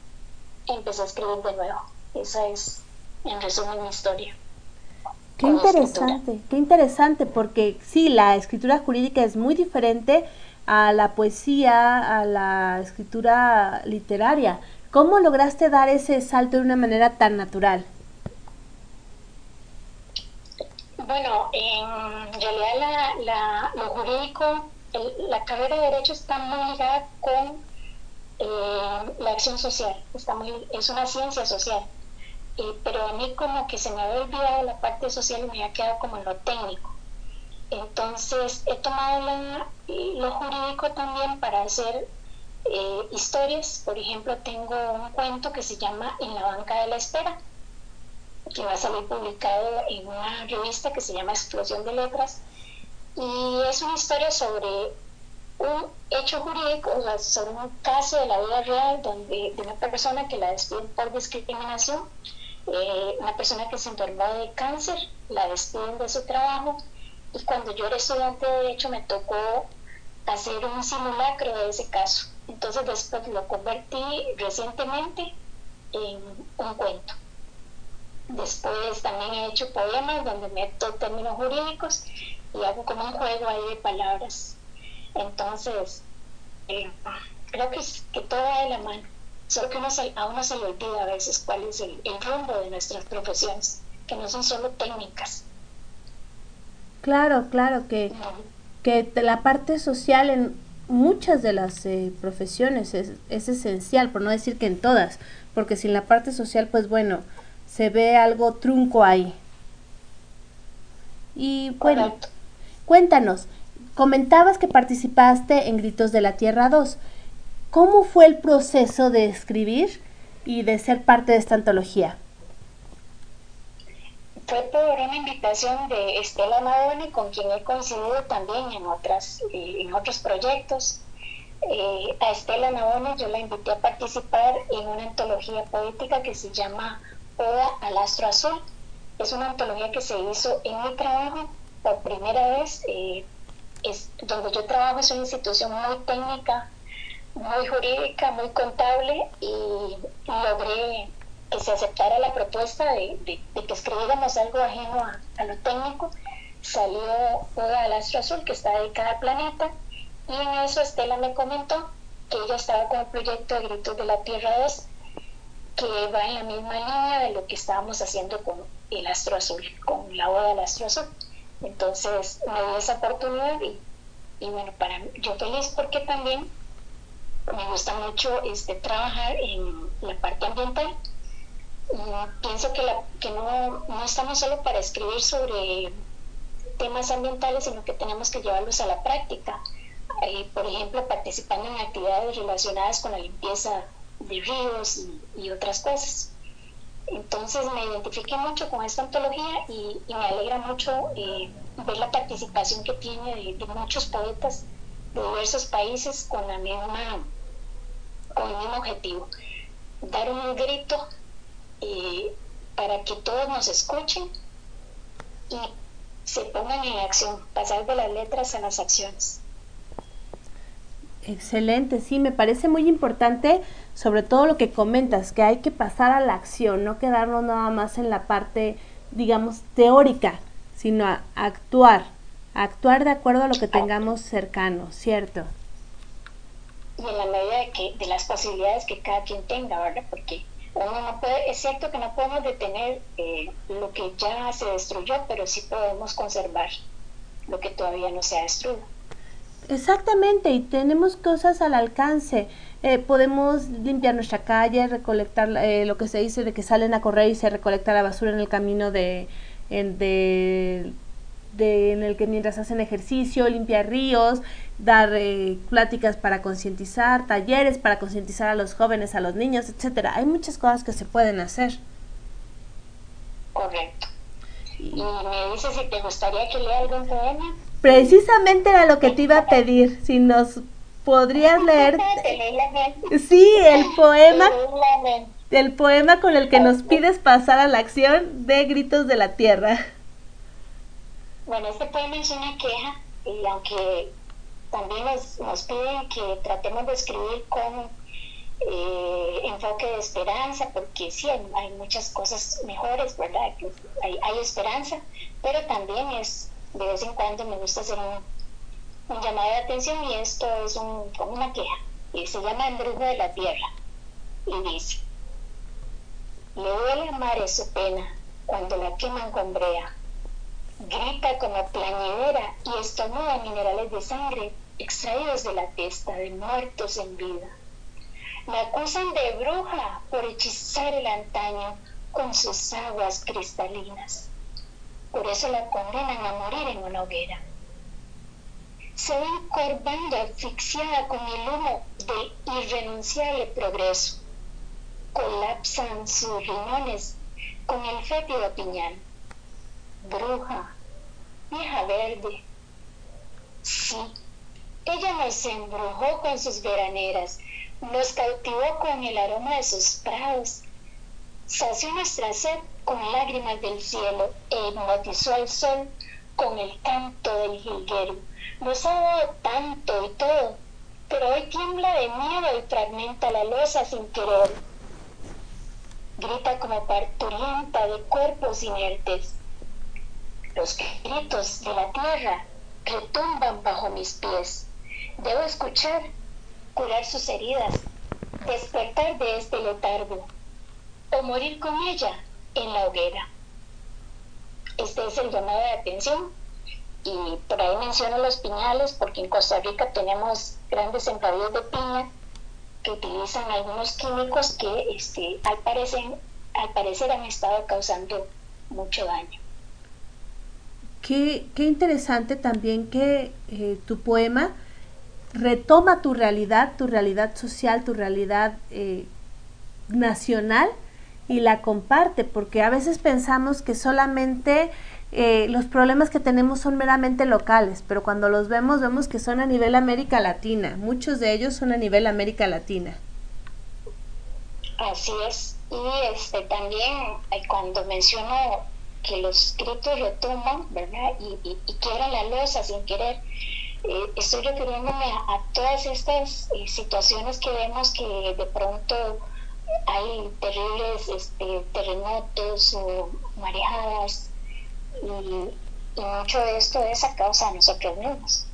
empecé a escribir de nuevo. Esa es, en resumen, mi historia. Qué interesante, qué interesante, porque sí, la escritura jurídica es muy diferente a la poesía, a la escritura literaria. ¿Cómo lograste dar ese salto de una manera tan natural? Bueno, en realidad la, lo jurídico, la carrera de Derecho está muy ligada con eh, la acción social, está muy, es una ciencia social. Pero a mí como que se me había olvidado la parte social y me había quedado como en lo técnico. Entonces he tomado la- lo jurídico también para hacer eh, historias. Por ejemplo, tengo un cuento que se llama En la banca de la espera que va a salir publicado en una revista que se llama Explosión de Letras. Y es una historia sobre un hecho jurídico, o sea, sobre un caso de la vida real donde, de una persona que la despiden por discriminación, eh, una persona que se enfermó de cáncer, la despiden de su trabajo. Y cuando yo era estudiante de Derecho me tocó hacer un simulacro de ese caso. Entonces después lo convertí recientemente en un cuento. Después también he hecho poemas donde meto términos jurídicos y hago como un juego ahí de palabras. Entonces, eh, creo que, que todo va de la mano. Solo que uno a uno se le olvida a veces cuál es el, rumbo de nuestras profesiones, que no son solo técnicas. Claro, claro, que, que la parte social en muchas de las eh, profesiones es, es, esencial, por no decir que en todas, porque sin la parte social, pues bueno, se ve algo trunco ahí. Y bueno, cuéntanos, comentabas que participaste en Gritos de la Tierra 2. ¿Cómo fue el proceso de escribir y de ser parte de esta antología? Fue por una invitación de Estela Madone, con quien he coincidido también en, otras, eh, en otros proyectos. Eh, a Estela Navone yo la invité a participar en una antología poética que se llama Oda al Astro Azul. Es una antología que se hizo en mi trabajo por primera vez. Eh, es, donde yo trabajo es una institución muy técnica, muy jurídica, muy contable y logré que se aceptara la propuesta de, que escribiéramos algo ajeno a, lo técnico. Salió Oda al Astro Azul, que está dedicada al planeta, y en eso Estela me comentó que ella estaba con el proyecto de Gritos de la Tierra 2, que va en la misma línea de lo que estábamos haciendo con el Astro Azul, con la Oda del Astro Azul. Entonces me dio esa oportunidad y, bueno, para yo feliz porque también me gusta mucho este, trabajar en la parte ambiental. Pienso que, la, que no, no estamos solo para escribir sobre temas ambientales, sino que tenemos que llevarlos a la práctica. Eh, por ejemplo, participando en actividades relacionadas con la limpieza de ríos y, otras cosas. Entonces me identifiqué mucho con esta antología y, me alegra mucho eh, ver la participación que tiene de muchos poetas de diversos países con la misma con el mismo objetivo dar un grito eh, para que todos nos escuchen y se pongan en acción pasar de las letras a las acciones Excelente, sí, me parece muy importante sobre todo lo que comentas, que hay que pasar a la acción, no quedarnos nada más en la parte, digamos, teórica, sino a actuar, actuar de acuerdo a lo que tengamos cercano, ¿cierto? Y en la medida de, que, de las posibilidades que cada quien tenga, ¿verdad? Porque no puede, es cierto que no podemos detener eh, lo que ya se destruyó, pero sí podemos conservar lo que todavía no se ha destruido. Exactamente, y tenemos cosas al alcance. Eh, podemos limpiar nuestra calle, recolectar eh, lo que se dice de que salen a correr y se recolecta la basura en el camino de, en, de, en el que mientras hacen ejercicio, limpiar ríos, dar eh, pláticas para concientizar, talleres para concientizar a los jóvenes, a los niños, etcétera. Hay muchas cosas que se pueden hacer. Correcto. Y me dices si te gustaría que lea algún poema. Precisamente era lo que te iba a pedir, si nos podrías leer. Sí, el poema. El poema con el que nos pides pasar a la acción de Gritos de la Tierra. Bueno, este poema es una queja y aunque también nos, nos piden que tratemos de escribir con eh, enfoque de esperanza, porque sí, hay, muchas cosas mejores, ¿verdad? Hay, hay, esperanza, pero también es, de vez en cuando me gusta hacer un, llamado de atención y esto es un, como una queja, y se llama Embrujo de la Tierra, y dice, le duele amar su pena cuando la queman con brea grita como plañidera y estornuda minerales de sangre extraídos de la testa de muertos en vida. La acusan de bruja por hechizar el antaño con sus aguas cristalinas. Por eso la condenan a morir en una hoguera. Se va encorvando asfixiada con el humo del irrenunciable progreso. Colapsan sus riñones con el fétido piñal bruja, vieja verde. Sí, ella nos embrujó con sus veraneras, nos cautivó con el aroma de sus prados, sació nuestra sed con lágrimas del cielo e hipnotizó al sol con el canto del jilguero, Nos ha dado tanto y todo, pero hoy tiembla de miedo y fragmenta la losa sin querer. Grita como parturienta de cuerpos inertes. Los gritos de la tierra retumban bajo mis pies. Debo escuchar, curar sus heridas, despertar de este letargo o morir con ella en la hoguera. Este es el llamado de atención y por ahí menciono los piñales porque en Costa Rica tenemos grandes sembradíos de piña que utilizan algunos químicos que este, al, parecer, al parecer han estado causando mucho daño. Qué, interesante también que eh, tu poema retoma tu realidad, tu realidad social, tu realidad eh, nacional y la comparte, porque a veces pensamos que solamente eh, los problemas que tenemos son meramente locales, pero cuando los vemos vemos que son a nivel América Latina, muchos de ellos son a nivel América Latina. Así es, y este también cuando menciono que los gritos retumban, ¿verdad? Y, y, y quiebran la losa sin querer, eh, estoy refiriéndome a, todas estas eh, situaciones que vemos que de pronto hay terribles este, terremotos o marejadas y, mucho de esto es a causa de nosotros mismos.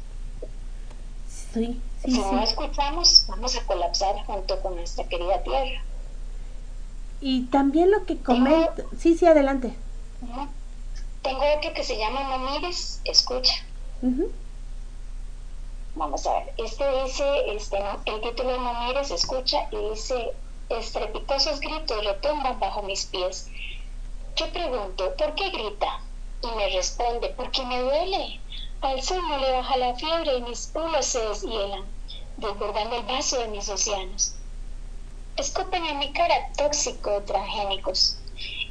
Sí, si no escuchamos, vamos a colapsar junto con nuestra querida tierra. Y también lo que comenta. Sí, sí, adelante. Tengo otro que se llama No mires, escucha. Vamos a ver. Este dice: este, el título de No mires, escucha, y dice: Estrepitosos gritos retumban bajo mis pies. Yo pregunto: ¿por qué grita? Y me responde, porque me duele. Al sol no le baja la fiebre y mis pulos se deshielan, desbordando el vaso de mis océanos. Escupen en mi cara tóxicos transgénicos.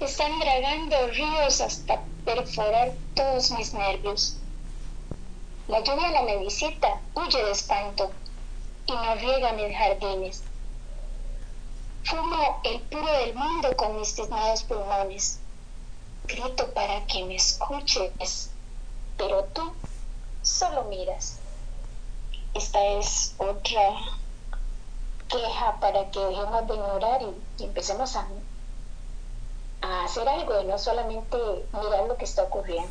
Están dragando ríos hasta perforar todos mis nervios. La lluvia no me visita, huye de espanto y no riega mis jardines. Fumo el puro del mundo con mis tiznados pulmones grito para que me escuches, pero tú solo miras. Esta es otra queja para que dejemos de ignorar y, empecemos a, a hacer algo y no solamente mirar lo que está ocurriendo.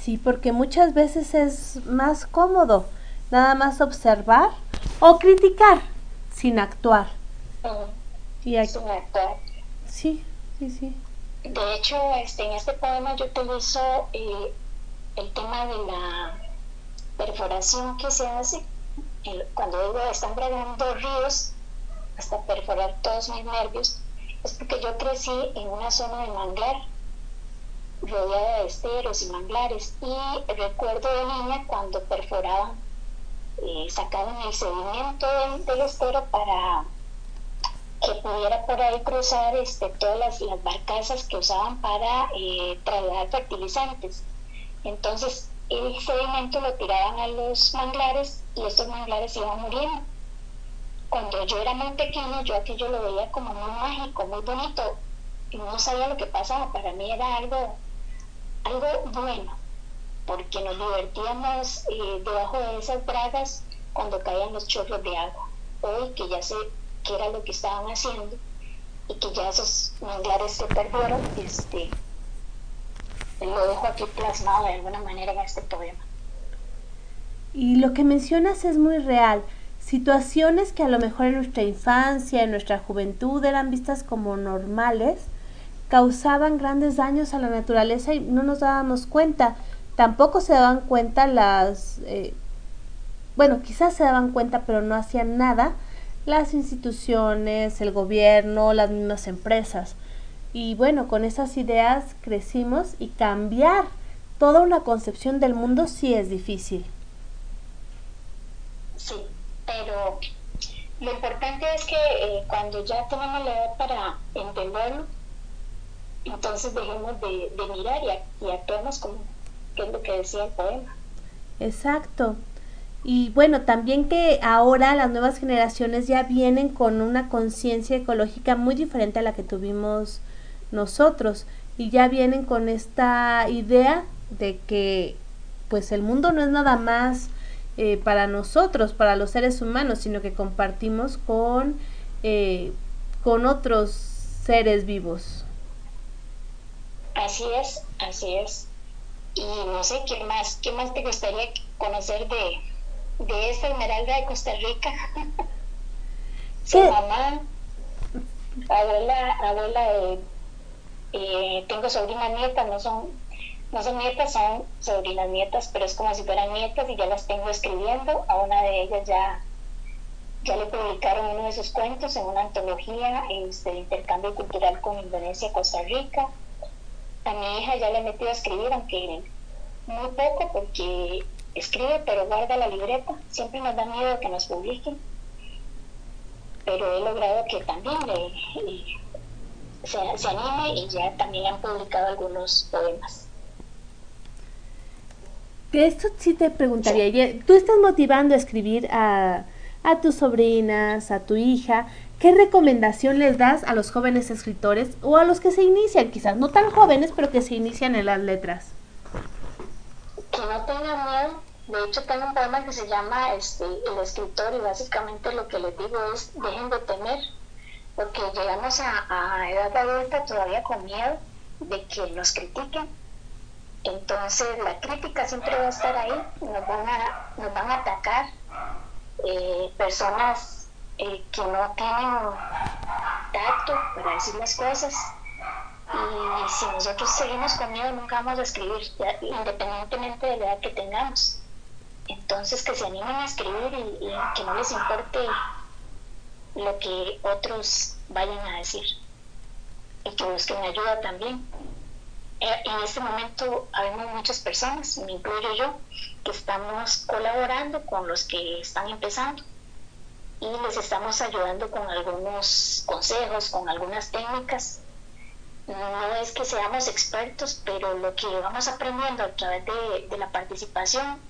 Sí, porque muchas veces es más cómodo nada más observar o criticar sin actuar. y Sin actuar. Sí, sí, sí. De hecho, este, en este poema yo utilizo eh, el tema de la perforación que se hace cuando digo están bregando ríos hasta perforar todos mis nervios, es porque yo crecí en una zona de manglar, rodeada de esteros y manglares, y recuerdo de niña cuando perforaban, eh, sacaban el sedimento del estero para que pudiera por ahí cruzar este, todas las, las barcazas que usaban para eh, trasladar fertilizantes. Entonces, el sedimento lo tiraban a los manglares y estos manglares iban muriendo. Cuando yo era muy pequeño, yo aquello lo veía como muy mágico, muy bonito, y no sabía lo que pasaba. Para mí era algo, algo bueno, porque nos divertíamos eh, debajo de esas bragas cuando caían los chorros de agua. Hoy que ya se qué era lo que estaban haciendo y que ya esos manglares se perdieron, este, lo dejo aquí plasmado de alguna manera en este poema. Y lo que mencionas es muy real. Situaciones que a lo mejor en nuestra infancia, en nuestra juventud eran vistas como normales, causaban grandes daños a la naturaleza y no nos dábamos cuenta. Tampoco se daban cuenta las... Eh, bueno, quizás se daban cuenta, pero no hacían nada las instituciones, el gobierno, las mismas empresas. Y bueno, con esas ideas crecimos y cambiar toda una concepción del mundo sí es difícil. Sí, pero lo importante es que eh, cuando ya tenemos la edad para entenderlo, entonces dejemos de, mirar y, y actuemos como, que es lo que decía el poema. Exacto. Y bueno, también que ahora las nuevas generaciones ya vienen con una conciencia ecológica muy diferente a la que tuvimos nosotros y ya vienen con esta idea de que pues el mundo no es nada más eh, para nosotros, para los seres humanos, sino que compartimos con, eh, con otros seres vivos. Así es, así es. Y no sé, ¿qué más, qué más te gustaría conocer de, de esta Esmeralda de Costa Rica? Su mamá, abuela, abuela, eh, eh, tengo sobrinas nietas, no son, no son nietas, son sobrinas nietas, pero es como si fueran nietas y ya las tengo escribiendo. A una de ellas ya, ya le publicaron uno de sus cuentos en una antología este, de intercambio cultural con Indonesia, Costa Rica. A mi hija ya le he metido a escribir, aunque muy poco, porque escribe pero guarda la libreta. Siempre nos da miedo que nos publiquen. Pero he logrado que también le, se, se anime y ya también han publicado algunos poemas. De esto sí te preguntaría, tú estás motivando a escribir a, a tus sobrinas, a tu hija, ¿qué recomendación les das a los jóvenes escritores o a los que se inician, quizás no tan jóvenes, pero que se inician en las letras? Que no tengan miedo. De hecho, tengo un poema que se llama este, El escritor y básicamente lo que les digo es dejen de temer, porque llegamos a, a edad adulta todavía con miedo de que nos critiquen entonces la crítica siempre va a estar ahí, nos van a, nos van atacar eh, personas eh, que no tienen tacto para decir las cosas. Y si nosotros seguimos con miedo, nunca vamos a escribir, independientemente de la edad que tengamos. Entonces, que se animen a escribir y, que no les importe lo que otros vayan a decir. Y que busquen ayuda también en este momento hay muchas personas, me incluyo yo, que estamos colaborando con los que están empezando y les estamos ayudando con algunos consejos, con algunas técnicas. No es que seamos expertos, pero lo que vamos aprendiendo a través de, la participación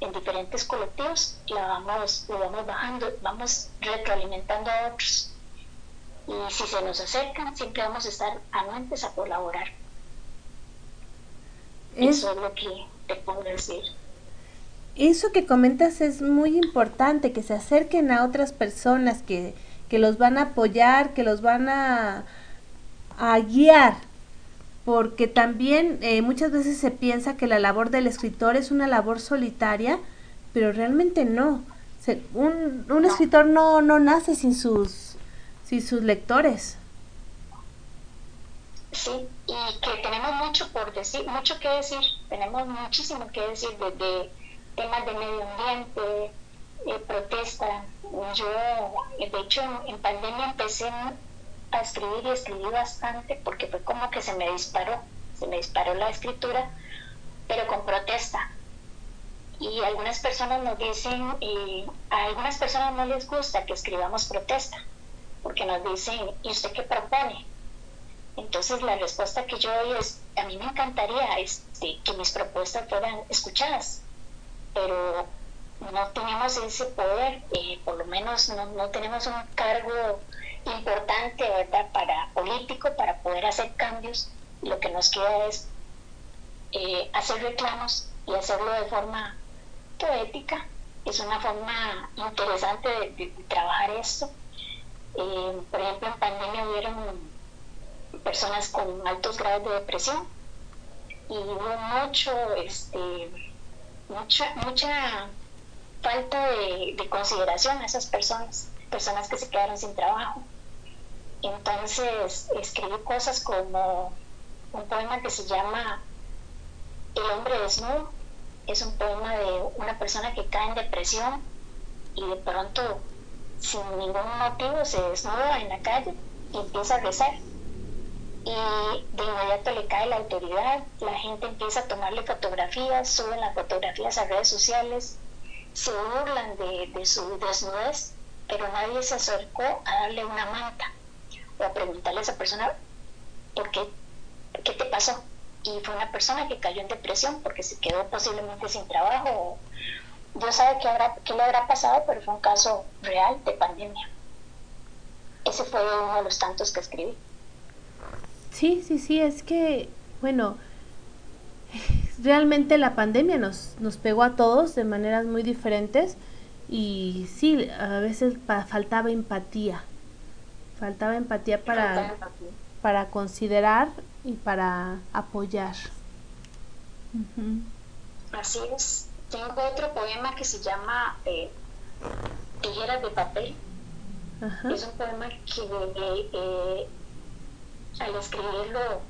en diferentes colectivos, lo vamos bajando, vamos retroalimentando a otros. Y si se nos acercan, siempre vamos a estar anuentes a colaborar. Eso es lo que te puedo decir. Eso que comentas es muy importante, que se acerquen a otras personas que, que los van a apoyar, que los van a, a guiar, porque también eh, muchas veces se piensa que la labor del escritor es una labor solitaria, pero realmente no. un, un escritor no, no nace sin sus, sin sus lectores. Sí, y que tenemos mucho por decir, mucho que decir, tenemos muchísimo que decir desde temas de medio ambiente, eh, protesta. Yo, de hecho, en, pandemia empecé a escribir y escribí bastante porque fue como que se me disparó, se me disparó la escritura, pero con protesta. Y algunas personas nos dicen, y a algunas personas no les gusta que escribamos protesta, porque nos dicen, ¿y usted qué propone? Entonces la respuesta que yo doy es, a mí me encantaría este, que mis propuestas fueran escuchadas, pero no tenemos ese poder, eh, por lo menos no, tenemos un cargo importante, ¿verdad?, para político, para poder hacer cambios. Lo que nos queda es eh, hacer reclamos y hacerlo de forma poética. Es una forma interesante de, trabajar esto. Eh, por ejemplo, en pandemia hubieron personas con altos grados de depresión y hubo mucho, este, mucha, mucha falta de, consideración a esas personas, personas que se quedaron sin trabajo. Entonces escribí cosas como un poema que se llama El hombre desnudo. Es un poema de una persona que cae en depresión y de pronto, sin ningún motivo, se desnuda en la calle y empieza a rezar y de inmediato le cae la autoridad, la gente empieza a tomarle fotografías, suben las fotografías a redes sociales, se burlan de, su desnudez, pero nadie se acercó a darle una manta o a preguntarle a esa persona por qué, qué te pasó. Y fue una persona que cayó en depresión porque se quedó posiblemente sin trabajo. Dios sabe qué le habrá pasado, pero fue un caso real de pandemia. Ese fue uno de los tantos que escribí. Sí, sí, sí, es que, bueno, realmente la pandemia nos, nos pegó a todos de maneras muy diferentes y sí, a veces faltaba empatía, faltaba empatía para, para considerar y para apoyar. Así es. Tengo otro poema que se llama eh, Tijeras de papel. Es un poema que eh, al escribirlo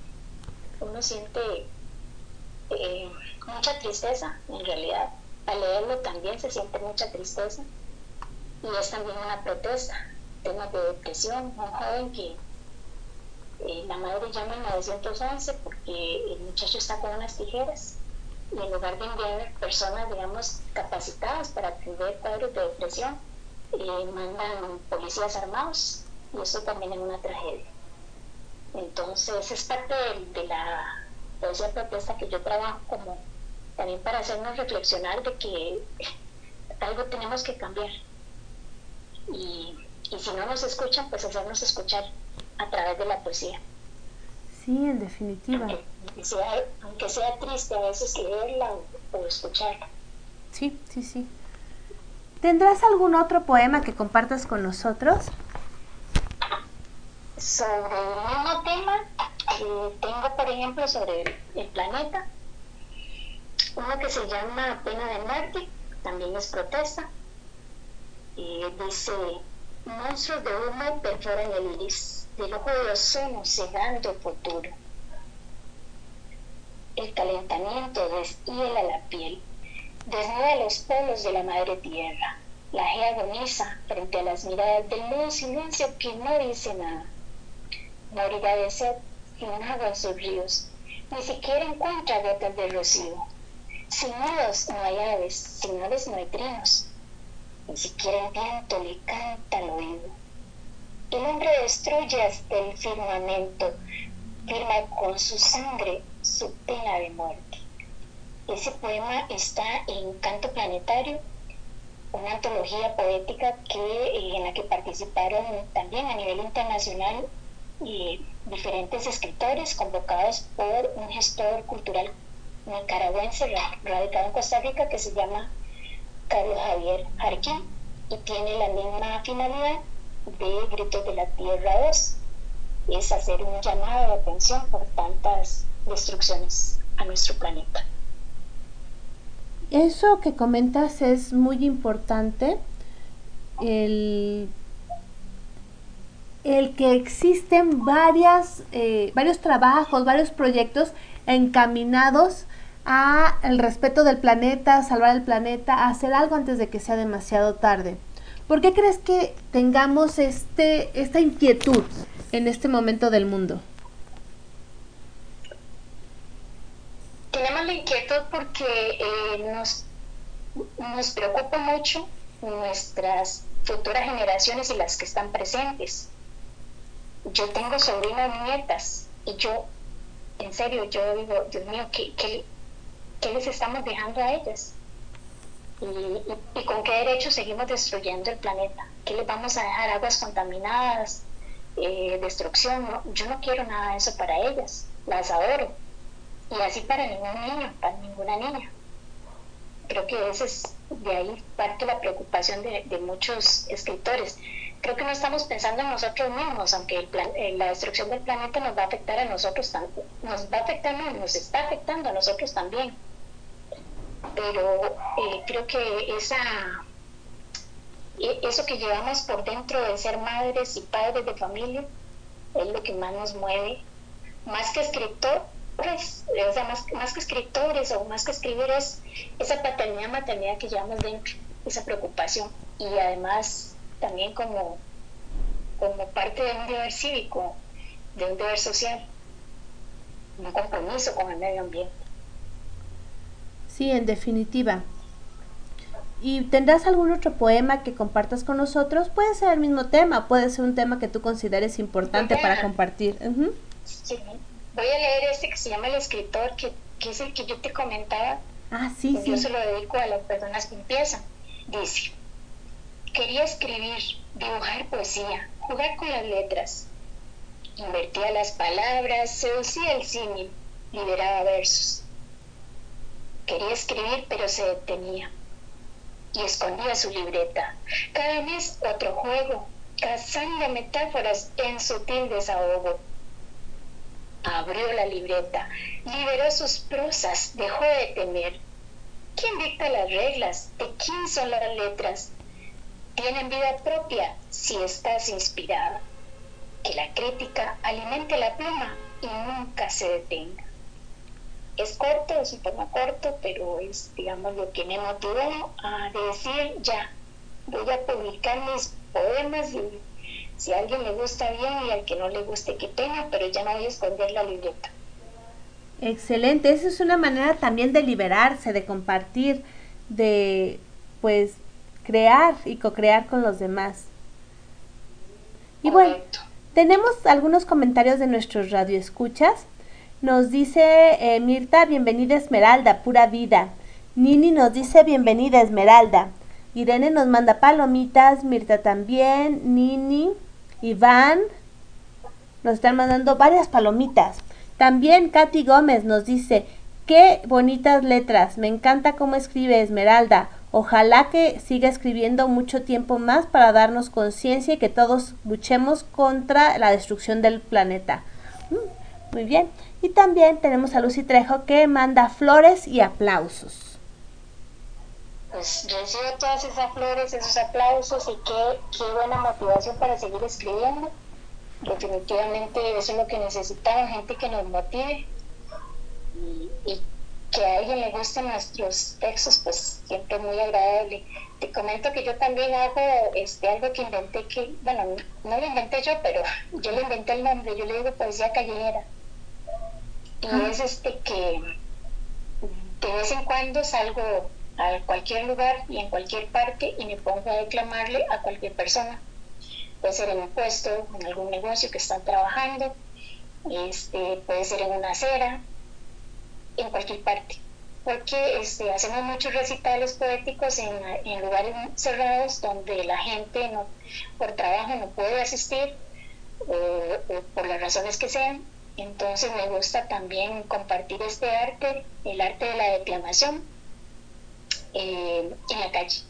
uno siente eh, mucha tristeza, en realidad. Al leerlo también se siente mucha tristeza. Y es también una protesta, tema de depresión, un joven que eh, la madre llama en 911 porque el muchacho está con unas tijeras y en lugar de enviar personas, digamos, capacitadas para atender cuadros de depresión, eh, mandan policías armados y eso también es una tragedia. Entonces es parte de, la poesía protesta que yo trabajo como también para hacernos reflexionar de que algo tenemos que cambiar. Y, y si no nos escuchan, pues hacernos escuchar a través de la poesía. Sí, en definitiva. Aunque sea, triste a veces leerla o, escucharla. Sí, sí, sí. ¿Tendrás algún otro poema que compartas con nosotros? Sobre el mismo tema, eh, tengo por ejemplo sobre el, planeta, uno que se llama Pena de Muerte, también es protesta, dice, monstruos de humo perforan el iris del ojo de ozono cegando futuro. El calentamiento deshiela la piel, desnuda los polos de la madre tierra. La G agoniza frente a las miradas del nuevo silencio que no dice nada. Morirá de sed sin agua en sus ríos, ni siquiera encuentra gotas de rocío. Sin nudos no hay aves, sin aves no hay trinos, ni siquiera el viento le canta al oído. El hombre destruye hasta el firmamento, firma con su sangre su pena de muerte. Ese poema está en Canto Planetario, una antología poética que, en la que participaron también a nivel internacional diferentes escritores convocados por un gestor cultural nicaragüense radicado en Costa Rica que se llama Carlos Javier Jarquín y tiene la misma finalidad de Gritos de la Tierra 2 es hacer un llamado de atención por tantas destrucciones a nuestro planeta. Eso que comentas es muy importante, el, el que existen varias, eh, varios trabajos, varios proyectos encaminados a el respeto del planeta, salvar el planeta, a hacer algo antes de que sea demasiado tarde. ¿Por qué crees que tengamos este, esta inquietud en este momento del mundo? Tenemos la inquietud porque eh, nos, nos preocupa mucho nuestras futuras generaciones y las que están presentes. Yo tengo sobrinas nietas y yo, en serio, yo digo, Dios mío, ¿qué, qué, qué les estamos dejando a ellas? y, con qué derecho seguimos destruyendo el planeta. ¿Qué les vamos a dejar? Aguas contaminadas, eh, destrucción. Yo no quiero nada de eso para ellas, las adoro. Y así para ningún niño, para ninguna niña. Creo que ese es de ahí parte la preocupación de, muchos escritores. Creo que no estamos pensando en nosotros mismos, aunque el eh, la destrucción del planeta nos va a afectar a nosotros, nos va a afectar, nos está afectando a nosotros también. Pero eh, creo que esa, e, eso que llevamos por dentro de ser madres y padres de familia es lo que más nos mueve, más que escritores, o sea, más, más que escritores o más que escribir es esa paternidad, maternidad que llevamos dentro, esa preocupación. Y además también como, como parte de un deber cívico, de un deber social, un compromiso con el medio ambiente. Sí, en definitiva. ¿Y tendrás algún otro poema que compartas con nosotros? Puede ser el mismo tema, puede ser un tema que tú consideres importante para compartir. Sí, voy a leer este que se llama El escritor, que, es el que yo te comentaba. Ah, sí, sí. Yo se lo dedico a las personas que empiezan. Dice, quería escribir, dibujar poesía, jugar con las letras. Invertía las palabras, seducía el símil, liberaba versos Quería escribir, pero se detenía y escondía su libreta. Cada mes otro juego, cazando metáforas en sutil desahogo. Abrió la libreta, liberó sus prosas, dejó de temer. ¿Quién dicta las reglas? ¿De quién son las letras? Tienen vida propia si estás inspirado. Que la crítica alimente la pluma y nunca se detenga. Es corto, es un poema corto, pero es, digamos, lo que me motivó a decir, ya, voy a publicar mis poemas y si a alguien le gusta bien y al que no le guste, qué pena, pero ya no voy a esconder la libreta. Excelente, esa es una manera también de liberarse, de compartir, de pues crear y co-crear con los demás. Y bueno, tenemos algunos comentarios de nuestros radioescuchas. Nos dice eh, Mirta, bienvenida Esmeralda, pura vida. Nini nos dice bienvenida Esmeralda. Irene nos manda palomitas, Mirta también, Nini, Iván, nos están mandando varias palomitas. También Katy Gómez nos dice, qué bonitas letras, me encanta cómo escribe Esmeralda. Ojalá que siga escribiendo mucho tiempo más para darnos conciencia y que todos luchemos contra la destrucción del planeta. Mm, muy bien. Y también tenemos a Lucy Trejo que manda flores y aplausos. Pues recibo todas esas flores, esos aplausos y qué, qué buena motivación para seguir escribiendo. Definitivamente eso es lo que necesitamos, gente que nos motive y, y que a alguien le gusten nuestros textos, pues siempre muy agradable. Te comento que yo también hago este, algo que inventé, que, bueno, no lo inventé yo, pero yo le inventé el nombre, yo le digo poesía callejera. Y es este que de vez en cuando salgo a cualquier lugar y en cualquier parte y me pongo a declamarle a cualquier persona. Puede ser en un puesto, en algún negocio que están trabajando, este, puede ser en una acera, en cualquier parte. Porque este, hacemos muchos recitales poéticos en, en lugares cerrados donde la gente no, por trabajo no puede asistir o, por las razones que sean entonces me gusta también compartir este arte, el arte de la declamación, eh, en la calle.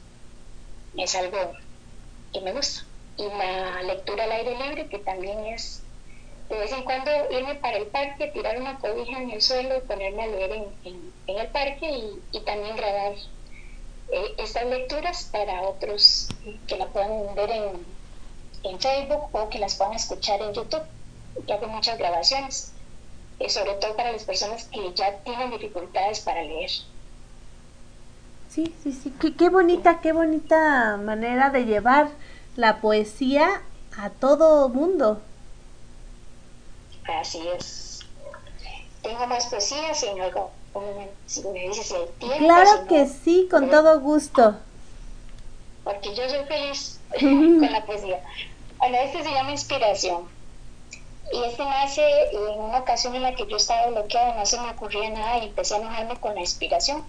Es algo que me gusta. Y la lectura al aire libre, que también es de vez en cuando irme para el parque, tirar una cobija en el suelo y ponerme a leer en, el parque y, también grabar eh, estas lecturas para otros que la puedan ver en, en Facebook o que las puedan escuchar en YouTube que hago muchas grabaciones, eh, sobre todo para las personas que ya tienen dificultades para leer. Sí, sí, sí, qué, qué bonita, qué bonita manera de llevar la poesía a todo mundo. Así es. Tengo más poesía, si, no, si me dices el tiempo. Claro que sí, con todo gusto. Porque yo soy feliz con la poesía. Bueno, este se llama inspiración. Y este nace en una ocasión en la que yo estaba bloqueada, no se me ocurría nada y empecé a enojarme con la inspiración.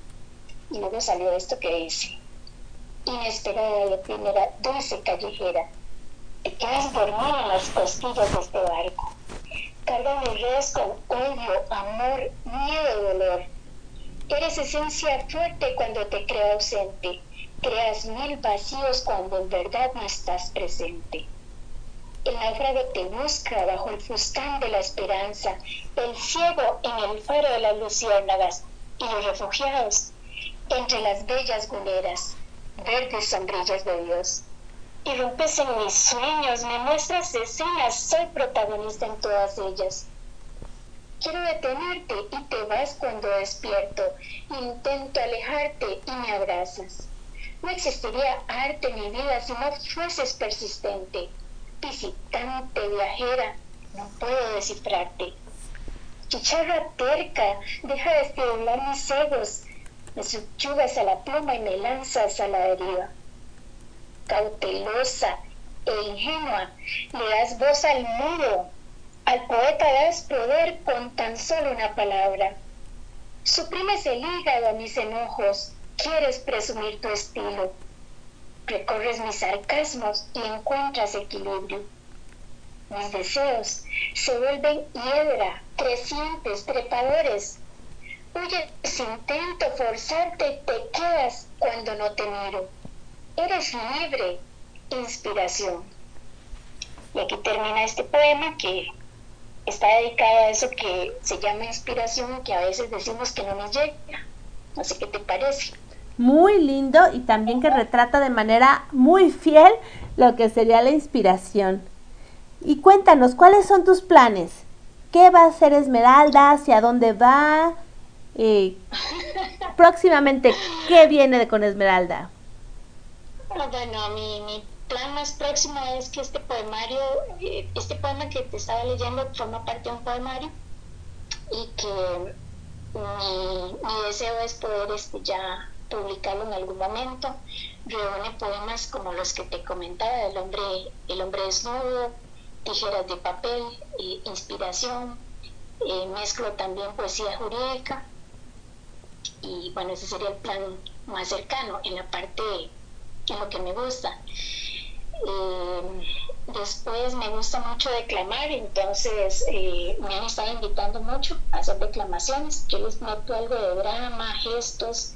Y luego salió esto que dice, inesperada y primera, dulce callejera, te quedas dormida en las costillas de este barco. Carga mis redes con odio, amor, miedo, dolor. Eres esencia fuerte cuando te creo ausente. Creas mil vacíos cuando en verdad no estás presente. El náufrago te busca bajo el fustán de la esperanza, el ciego en el faro de las luciérnagas y los refugiados entre las bellas guleras, verdes sombrillas de Dios. Irrumpes en mis sueños, me muestras escenas, soy protagonista en todas ellas. Quiero detenerte y te vas cuando despierto. Intento alejarte y me abrazas. No existiría arte en mi vida si no fueses persistente visitante viajera, no puedo descifrarte. Chicharra terca, deja de estimular mis egos, me subyugas a la pluma y me lanzas a la deriva. Cautelosa e ingenua, le das voz al mudo, al poeta das poder con tan solo una palabra. Suprimes el hígado a mis enojos, quieres presumir tu estilo recorres mis sarcasmos y encuentras equilibrio. Mis deseos se vuelven hiedra, crecientes, trepadores. huyes, intento forzarte, te quedas cuando no te miro. Eres libre, inspiración. Y aquí termina este poema que está dedicado a eso que se llama inspiración, que a veces decimos que no nos llega. No sé qué te parece. Muy lindo y también que retrata de manera muy fiel lo que sería la inspiración. Y cuéntanos, ¿cuáles son tus planes? ¿Qué va a hacer Esmeralda? ¿Hacia dónde va? Eh, próximamente, ¿qué viene con Esmeralda? Bueno, mi, mi plan más próximo es que este poemario, eh, este poema que te estaba leyendo forma parte de un poemario y que mi, mi deseo es poder este, ya publicarlo en algún momento. Reúne poemas como los que te comentaba, El hombre, el hombre desnudo, Tijeras de papel, eh, Inspiración, eh, mezclo también poesía jurídica y bueno, ese sería el plan más cercano en la parte, lo que me gusta. Eh, después me gusta mucho declamar, entonces eh, me han estado invitando mucho a hacer declamaciones. Yo les meto algo de drama, gestos.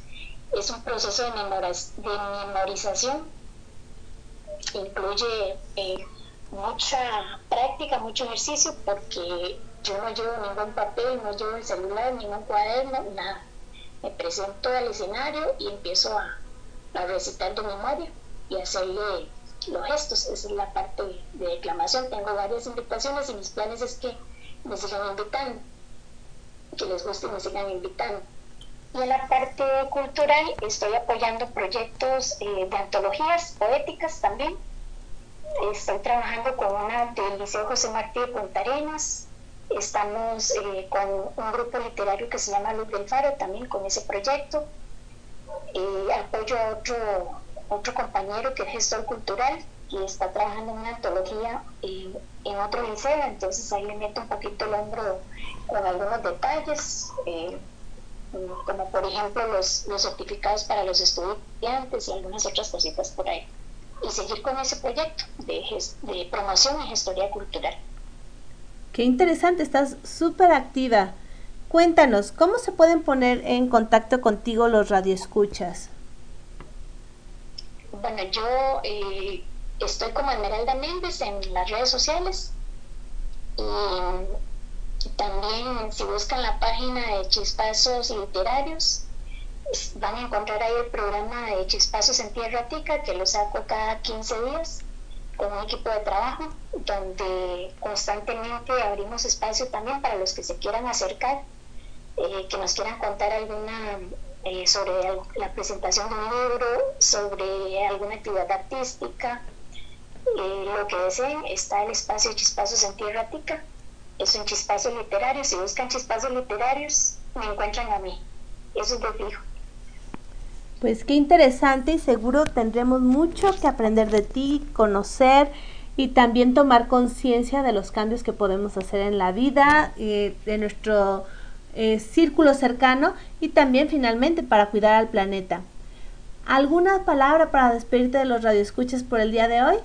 Es un proceso de, memorización. Incluye eh, mucha práctica, mucho ejercicio, porque yo no llevo ningún papel, no llevo el celular, ningún cuaderno, nada. Me presento al escenario y empiezo a, a recitar de memoria y hacerle los gestos, esa es la parte de declamación. Tengo varias invitaciones y mis planes es que me sigan invitando, que les guste y me sigan invitando. Y en la parte cultural estoy apoyando proyectos eh, de antologías poéticas también. Estoy trabajando con una del Liceo José Martí de Punta Arenas. Estamos eh, con un grupo literario que se llama Luz del Faro también con ese proyecto. Eh, apoyo a otro otro compañero que es gestor cultural y está trabajando en una antología en, otro liceo, entonces ahí le meto un poquito el hombro con algunos detalles, eh, como por ejemplo los, los certificados para los estudiantes y algunas otras cositas por ahí. Y seguir con ese proyecto de, de promoción y gestoría cultural. Qué interesante, estás súper activa. Cuéntanos, ¿cómo se pueden poner en contacto contigo los radioescuchas? Bueno, yo eh, estoy como Esmeralda Méndez en las redes sociales y también si buscan la página de Chispazos Literarios van a encontrar ahí el programa de Chispazos en Tierra Tica que lo saco cada 15 días con un equipo de trabajo donde constantemente abrimos espacio también para los que se quieran acercar, eh, que nos quieran contar alguna eh, sobre la presentación de un libro, sobre alguna actividad artística, eh, lo que deseen, está el espacio Chispazos en Tierra Tica, es un chispazo literario, si buscan chispazos literarios, me encuentran a mí, eso es de fijo. Pues qué interesante y seguro tendremos mucho que aprender de ti, conocer y también tomar conciencia de los cambios que podemos hacer en la vida, eh, de nuestro eh, círculo cercano y también finalmente para cuidar al planeta. ¿Alguna palabra para despedirte de los radioescuchas por el día de hoy?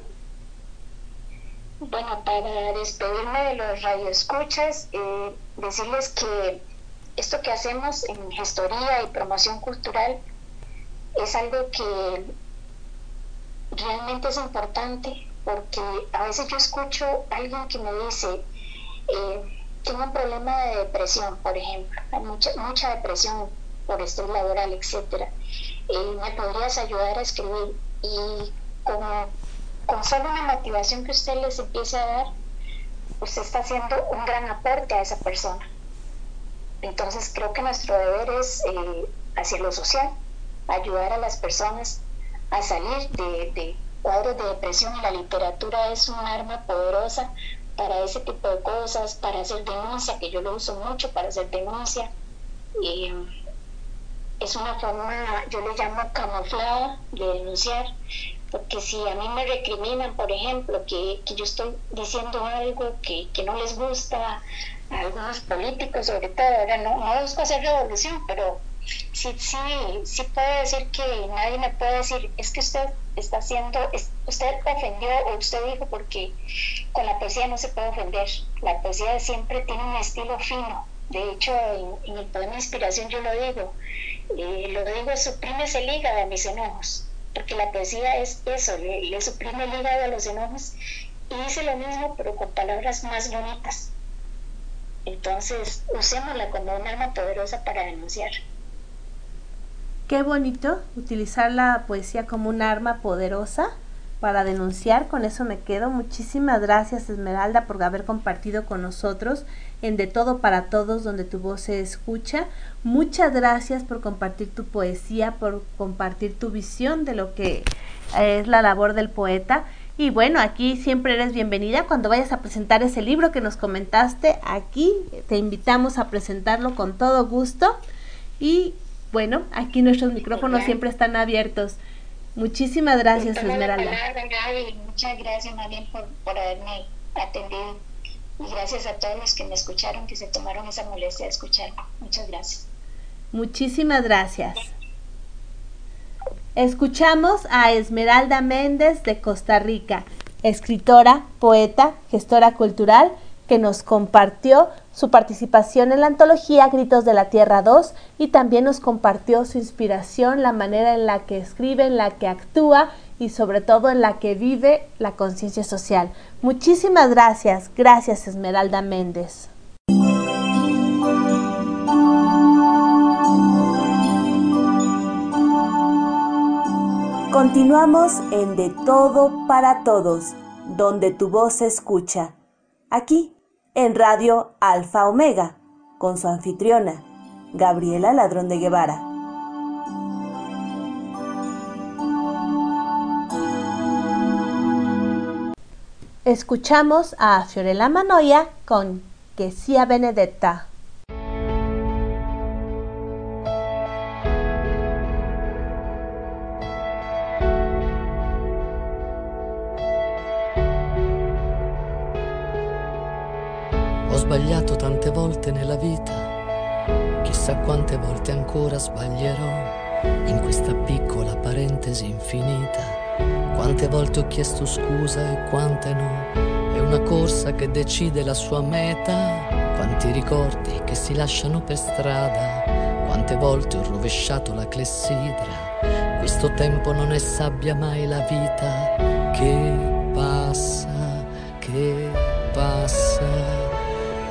Bueno, para despedirme de los radioescuchas, eh, decirles que esto que hacemos en gestoría y promoción cultural es algo que realmente es importante porque a veces yo escucho a alguien que me dice, eh, tengo un problema de depresión, por ejemplo, hay mucha, mucha depresión por estrés laboral, etcétera. Eh, ¿Me podrías ayudar a escribir? Y con, con solo una motivación que usted les empiece a dar, usted está haciendo un gran aporte a esa persona. Entonces creo que nuestro deber es eh, lo social, ayudar a las personas a salir de, de cuadros de depresión y la literatura es un arma poderosa para ese tipo de cosas, para hacer denuncia, que yo lo uso mucho para hacer denuncia. Y es una forma, yo le llamo camuflada de denunciar, porque si a mí me recriminan, por ejemplo, que, yo estoy diciendo algo que, no les gusta a algunos políticos, sobre todo, ahora no, no busco hacer revolución, pero sí, sí, sí puedo decir que nadie me puede decir, es que usted está haciendo, usted ofendió o usted dijo porque con la poesía no se puede ofender. La poesía siempre tiene un estilo fino De hecho, en, el poema Inspiración yo lo digo, eh, lo digo, suprime el hígado a mis enojos, porque la poesía es eso, le, suprime el hígado a los enojos y dice lo mismo, pero con palabras más bonitas. Entonces, usémosla como un arma poderosa para denunciar. Qué bonito utilizar la poesía como un arma poderosa para denunciar. Con eso me quedo. Muchísimas gracias Esmeralda por haber compartido con nosotros en De Todo para Todos, donde tu voz se escucha. Muchas gracias por compartir tu poesía, por compartir tu visión de lo que es la labor del poeta. Y bueno, aquí siempre eres bienvenida cuando vayas a presentar ese libro que nos comentaste. Aquí te invitamos a presentarlo con todo gusto. Y bueno, aquí nuestros micrófonos siempre están abiertos. Muchísimas gracias, Esmeralda. Muchas gracias, Marien, por, por haberme atendido. Y gracias a todos los que me escucharon, que se tomaron esa molestia de escuchar. Muchas gracias. Muchísimas gracias. Escuchamos a Esmeralda Méndez de Costa Rica, escritora, poeta, gestora cultural, que nos compartió su participación en la antología Gritos de la Tierra 2 y también nos compartió su inspiración, la manera en la que escribe, en la que actúa y sobre todo en la que vive la conciencia social. Muchísimas gracias, gracias Esmeralda Méndez. Continuamos en De Todo para Todos, donde tu voz se escucha. Aquí en Radio Alfa Omega, con su anfitriona, Gabriela Ladrón de Guevara. Escuchamos a Fiorella Manoia con Que sia Benedetta. Quante volte ho chiesto scusa e quante no, è una corsa che decide la sua meta. Quanti ricordi che si lasciano per strada, quante volte ho rovesciato la clessidra. Questo tempo non è sabbia mai la vita che passa, che passa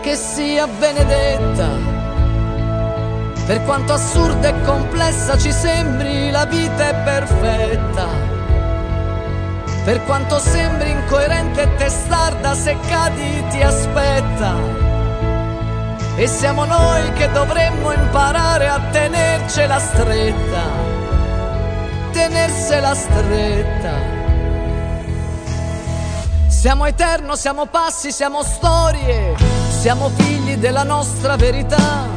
che sia benedetta. Per quanto assurda e complessa ci sembri, la vita è perfetta. Per quanto sembri incoerente e testarda, se cadi ti aspetta. E siamo noi che dovremmo imparare a tenercela stretta, tenersela stretta. Siamo eterno, siamo passi, siamo storie siamo figli della nostra verità.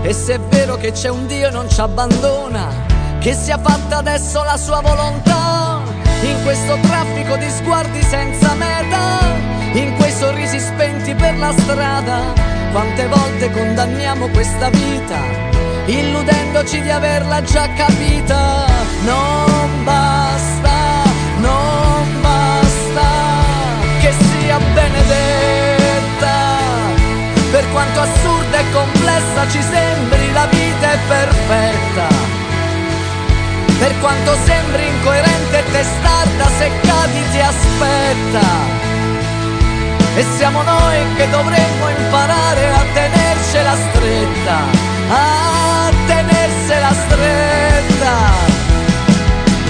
E se è vero che c'è un Dio e non ci abbandona, che sia fatta adesso la sua volontà. Questo traffico di sguardi senza meta, in quei sorrisi spenti per la strada, quante volte condanniamo questa vita, illudendoci di averla già capita. Non basta, non basta che sia benedetto per quanto assurda e complessa ci sembri la vita è perfetta. Per quanto sembri incoerente e testarda, se cadi ti aspetta. E siamo noi che dovremmo imparare a tenercela stretta, a tenersela stretta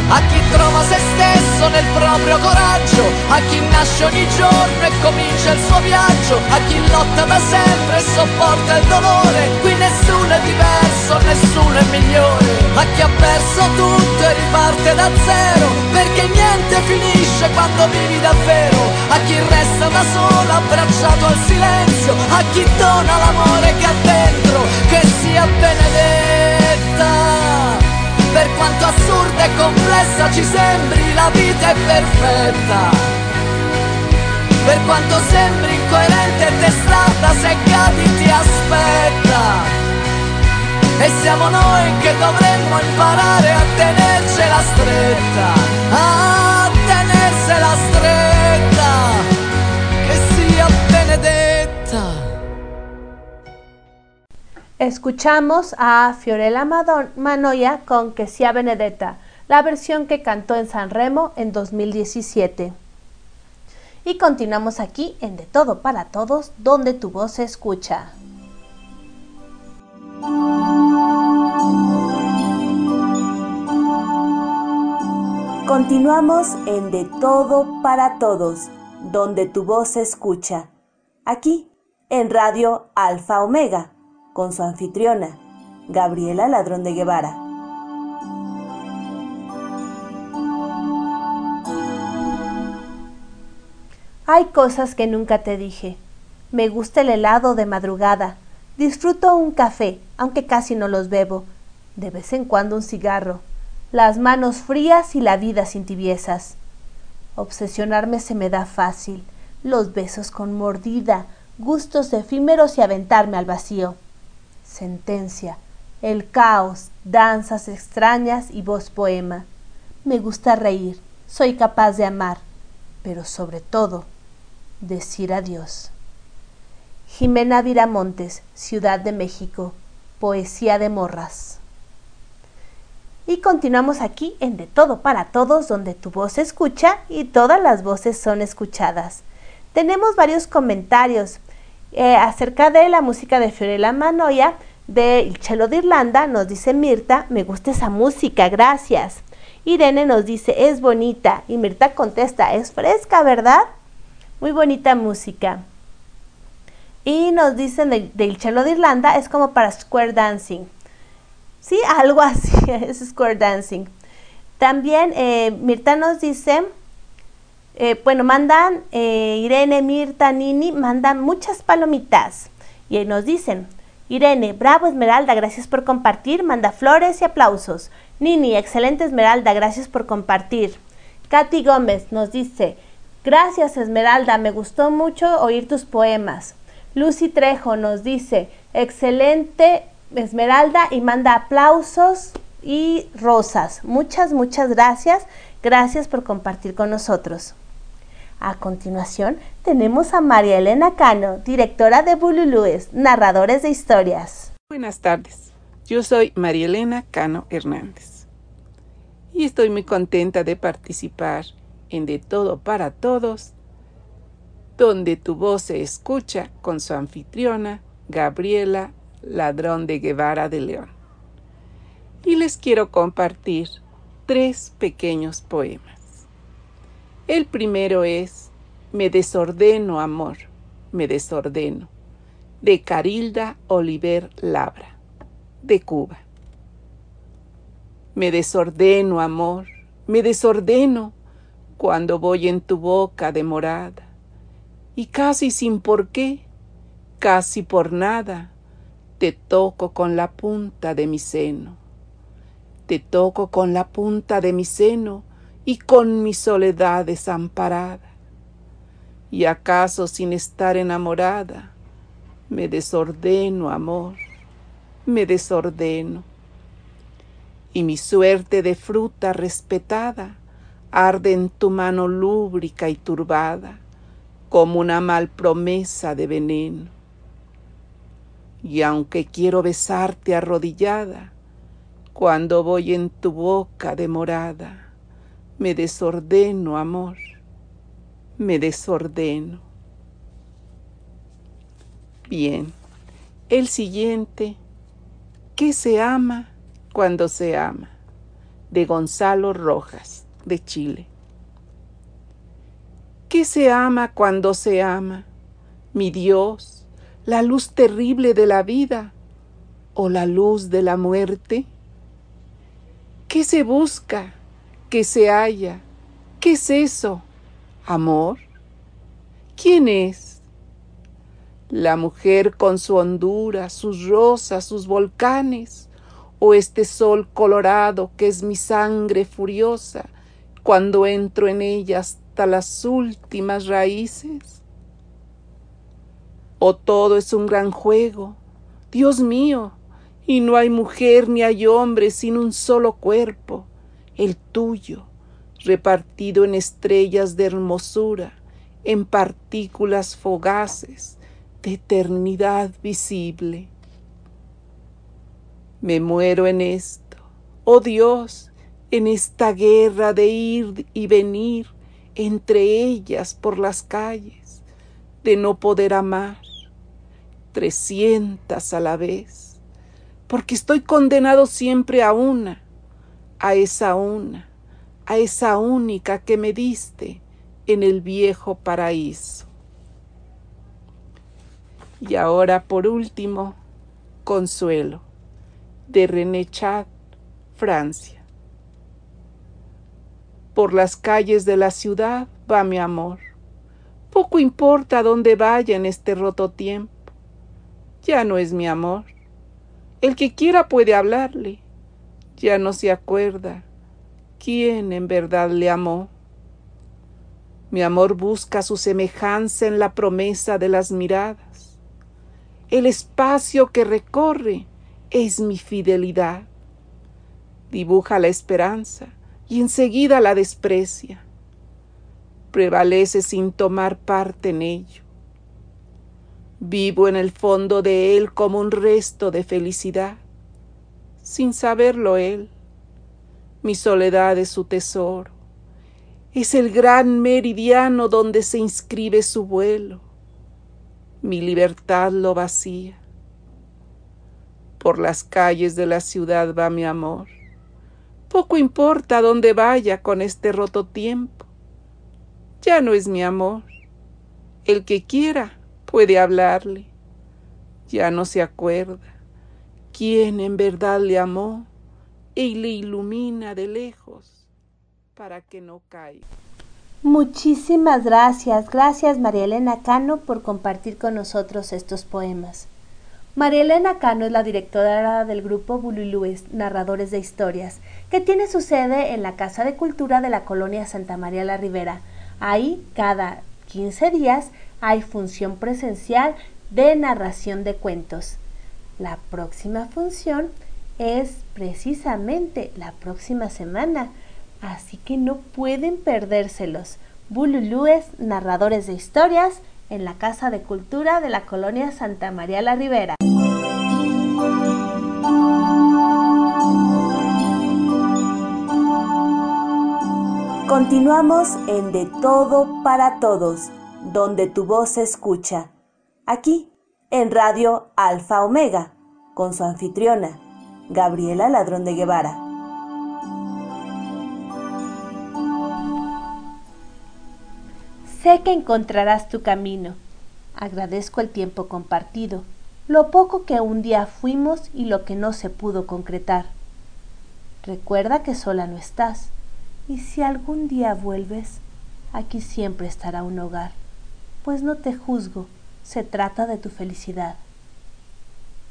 a chi trova se stesso nel proprio coraggio, a chi nasce ogni giorno e comincia il suo viaggio, a chi lotta da sempre e sopporta il dolore, qui nessuno è diverso, nessuno è migliore, a chi ha perso tutto e riparte da zero, perché niente finisce quando vivi davvero, a chi resta da solo abbracciato al silenzio, a chi dona l'amore che ha dentro, che sia benedetta per quanto assurda e complessa ci sembri, la vita è perfetta. Per quanto sembri incoerente e testarda, se cadi ti aspetta. E siamo noi che dovremmo imparare a tenercela stretta, a tenersela stretta, Escuchamos a Fiorella Manoia con Que sia Benedetta, la versión que cantó en San Remo en 2017. Y continuamos aquí en De Todo para Todos, donde tu voz se escucha. Continuamos en De Todo para Todos, donde tu voz se escucha. Aquí, en Radio Alfa Omega, con su anfitriona, Gabriela Ladrón de Guevara. Hay cosas que nunca te dije. Me gusta el helado de madrugada. Disfruto un café, aunque casi no los bebo. De vez en cuando un cigarro. Las manos frías y la vida sin tibiezas. Obsesionarme se me da fácil. Los besos con mordida, gustos efímeros y aventarme al vacío. Sentencia. El caos, danzas extrañas y voz poema. Me gusta reír, soy capaz de amar, pero sobre todo decir adiós. Jimena Viramontes, Ciudad de México, Poesía de Morras. Y continuamos aquí en De Todo para Todos, donde tu voz se escucha y todas las voces son escuchadas. Tenemos varios comentarios eh, acerca de la música de Fiorella Manoia, de El Chelo de Irlanda. Nos dice Mirta, me gusta esa música, gracias. Irene nos dice, es bonita. Y Mirta contesta, es fresca, ¿verdad? Muy bonita música. Y nos dicen del cello de Irlanda, es como para square dancing. Sí, algo así, es square dancing. También eh, Mirta nos dice, eh, bueno, mandan, eh, Irene, Mirta, Nini, mandan muchas palomitas. Y nos dicen, Irene, bravo Esmeralda, gracias por compartir, manda flores y aplausos. Nini, excelente Esmeralda, gracias por compartir. Katy Gómez nos dice, Gracias Esmeralda, me gustó mucho oír tus poemas. Lucy Trejo nos dice, excelente Esmeralda y manda aplausos y rosas. Muchas, muchas gracias. Gracias por compartir con nosotros. A continuación tenemos a María Elena Cano, directora de Bululúes, narradores de historias. Buenas tardes, yo soy María Elena Cano Hernández y estoy muy contenta de participar en De Todo para Todos, donde tu voz se escucha con su anfitriona, Gabriela Ladrón de Guevara de León. Y les quiero compartir tres pequeños poemas. El primero es Me desordeno, amor, me desordeno, de Carilda Oliver Labra, de Cuba. Me desordeno, amor, me desordeno, cuando voy en tu boca demorada, y casi sin por qué, casi por nada, te toco con la punta de mi seno. Te toco con la punta de mi seno y con mi soledad desamparada. Y acaso sin estar enamorada, me desordeno, amor, me desordeno. Y mi suerte de fruta respetada, arde en tu mano lúbrica y turbada, como una mal promesa de veneno. Y aunque quiero besarte arrodillada, cuando voy en tu boca demorada, me desordeno, amor, me desordeno. Bien, el siguiente, ¿qué se ama cuando se ama? De Gonzalo Rojas de Chile. ¿Qué se ama cuando se ama? Mi Dios, la luz terrible de la vida o la luz de la muerte? ¿Qué se busca? ¿Qué se halla? ¿Qué es eso? ¿Amor? ¿Quién es? La mujer con su hondura, sus rosas, sus volcanes, o este sol colorado que es mi sangre furiosa, cuando entro en ella hasta las últimas raíces? ¿O todo es un gran juego? Dios mío, y no hay mujer ni hay hombre sin un solo cuerpo, el tuyo, repartido en estrellas de hermosura, en partículas fogaces de eternidad visible. Me muero en esto, oh Dios, en esta guerra de ir y venir entre ellas por las calles, de no poder amar, trescientas a la vez, porque estoy condenado siempre a una, a esa una, a esa única que me diste en el viejo paraíso. Y ahora, por último, Consuelo, de René Chat, Francia. Por las calles de la ciudad va mi amor. Poco importa dónde vaya en este roto tiempo. Ya no es mi amor. El que quiera puede hablarle. Ya no se acuerda quién en verdad le amó. Mi amor busca su semejanza en la promesa de las miradas. El espacio que recorre es mi fidelidad. Dibuja la esperanza y enseguida la desprecia. Prevalece sin tomar parte en ello. Vivo en el fondo de él como un resto de felicidad, sin saberlo él. Mi soledad es su tesoro, es el gran meridiano donde se inscribe su vuelo. Mi libertad lo vacía. Por las calles de la ciudad va mi amor poco importa dónde vaya con este roto tiempo. Ya no es mi amor. El que quiera puede hablarle. Ya no se acuerda quién en verdad le amó y le ilumina de lejos para que no caiga. Muchísimas gracias, gracias María Elena Cano por compartir con nosotros estos poemas. María Elena Cano es la directora del grupo Bululúes, Narradores de Historias, que tiene su sede en la Casa de Cultura de la colonia Santa María la Ribera. Ahí, cada 15 días, hay función presencial de narración de cuentos. La próxima función es precisamente la próxima semana, así que no pueden perdérselos. Bululúes, Narradores de Historias, en la Casa de Cultura de la colonia Santa María la Ribera. Continuamos en De Todo para Todos, donde tu voz se escucha. Aquí, en Radio Alfa Omega, con su anfitriona, Gabriela Ladrón de Guevara. Sé que encontrarás tu camino. Agradezco el tiempo compartido, lo poco que un día fuimos y lo que no se pudo concretar. Recuerda que sola no estás, y si algún día vuelves, aquí siempre estará un hogar, pues no te juzgo, se trata de tu felicidad.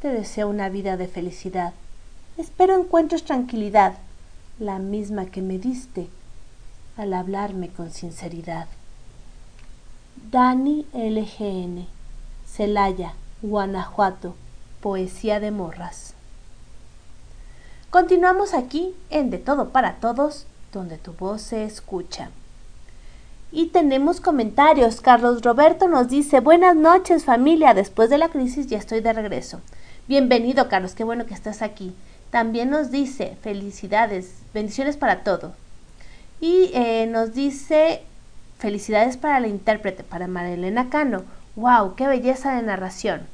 Te deseo una vida de felicidad. Espero encuentres tranquilidad, la misma que me diste al hablarme con sinceridad. Dani LGN, Celaya, Guanajuato, Poesía de Morras. Continuamos aquí en De Todo para Todos, donde tu voz se escucha. Y tenemos comentarios. Carlos Roberto nos dice, buenas noches familia, después de la crisis ya estoy de regreso. Bienvenido Carlos, qué bueno que estás aquí. También nos dice, felicidades, bendiciones para todo. Y eh, nos dice, Felicidades para la intérprete, para Marilena Cano. ¡Wow! ¡Qué belleza de narración!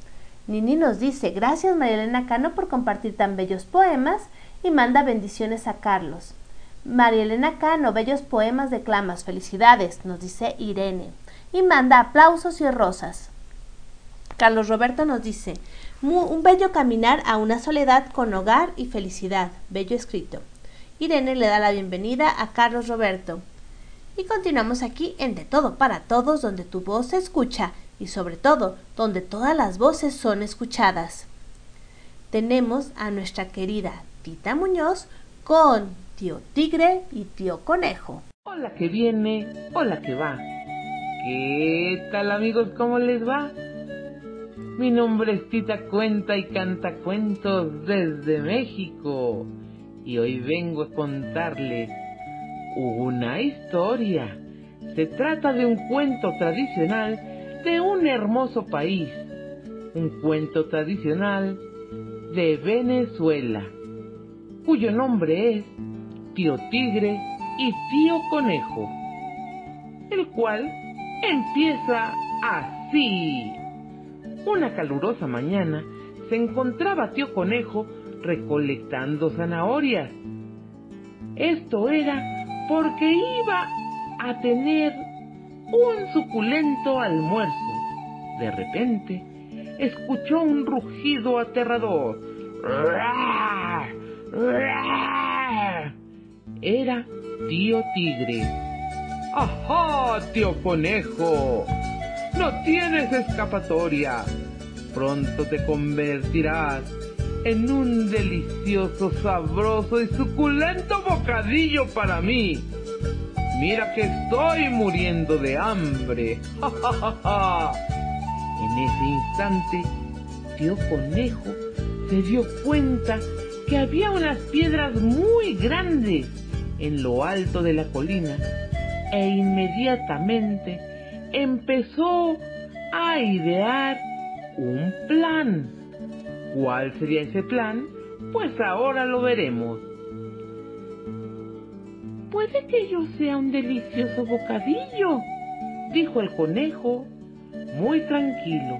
Nini nos dice, gracias Marilena Cano por compartir tan bellos poemas y manda bendiciones a Carlos. Marilena Cano, bellos poemas de clamas, felicidades, nos dice Irene. Y manda aplausos y rosas. Carlos Roberto nos dice, un bello caminar a una soledad con hogar y felicidad, bello escrito. Irene le da la bienvenida a Carlos Roberto. Y continuamos aquí en De Todo para Todos, donde tu voz se escucha y sobre todo donde todas las voces son escuchadas. Tenemos a nuestra querida Tita Muñoz con tío Tigre y tío Conejo. Hola que viene, hola que va. ¿Qué tal amigos? ¿Cómo les va? Mi nombre es Tita Cuenta y canta cuentos desde México. Y hoy vengo a contarles una historia. Se trata de un cuento tradicional de un hermoso país. Un cuento tradicional de Venezuela, cuyo nombre es Tío Tigre y Tío Conejo, el cual empieza así. Una calurosa mañana se encontraba Tío Conejo recolectando zanahorias. Esto era porque iba a tener un suculento almuerzo. De repente, escuchó un rugido aterrador. Era tío tigre. ¡Ajá, tío conejo! No tienes escapatoria. Pronto te convertirás en un delicioso, sabroso y suculento bocadillo para mí. Mira que estoy muriendo de hambre. en ese instante, tío conejo se dio cuenta que había unas piedras muy grandes en lo alto de la colina e inmediatamente empezó a idear un plan. ¿Cuál sería ese plan? Pues ahora lo veremos. Puede que yo sea un delicioso bocadillo, dijo el conejo, muy tranquilo.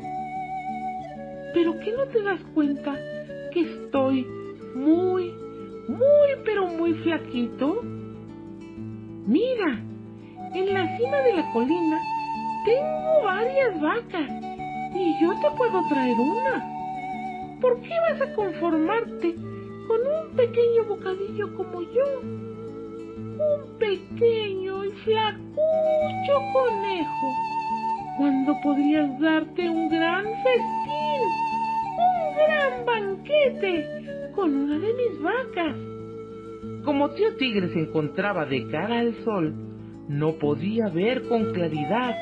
¿Pero qué no te das cuenta que estoy muy, muy, pero muy flaquito? Mira, en la cima de la colina tengo varias vacas y yo te puedo traer una. ¿Por qué vas a conformarte con un pequeño bocadillo como yo? Un pequeño y flacucho conejo, cuando podrías darte un gran festín, un gran banquete con una de mis vacas. Como tío Tigre se encontraba de cara al sol, no podía ver con claridad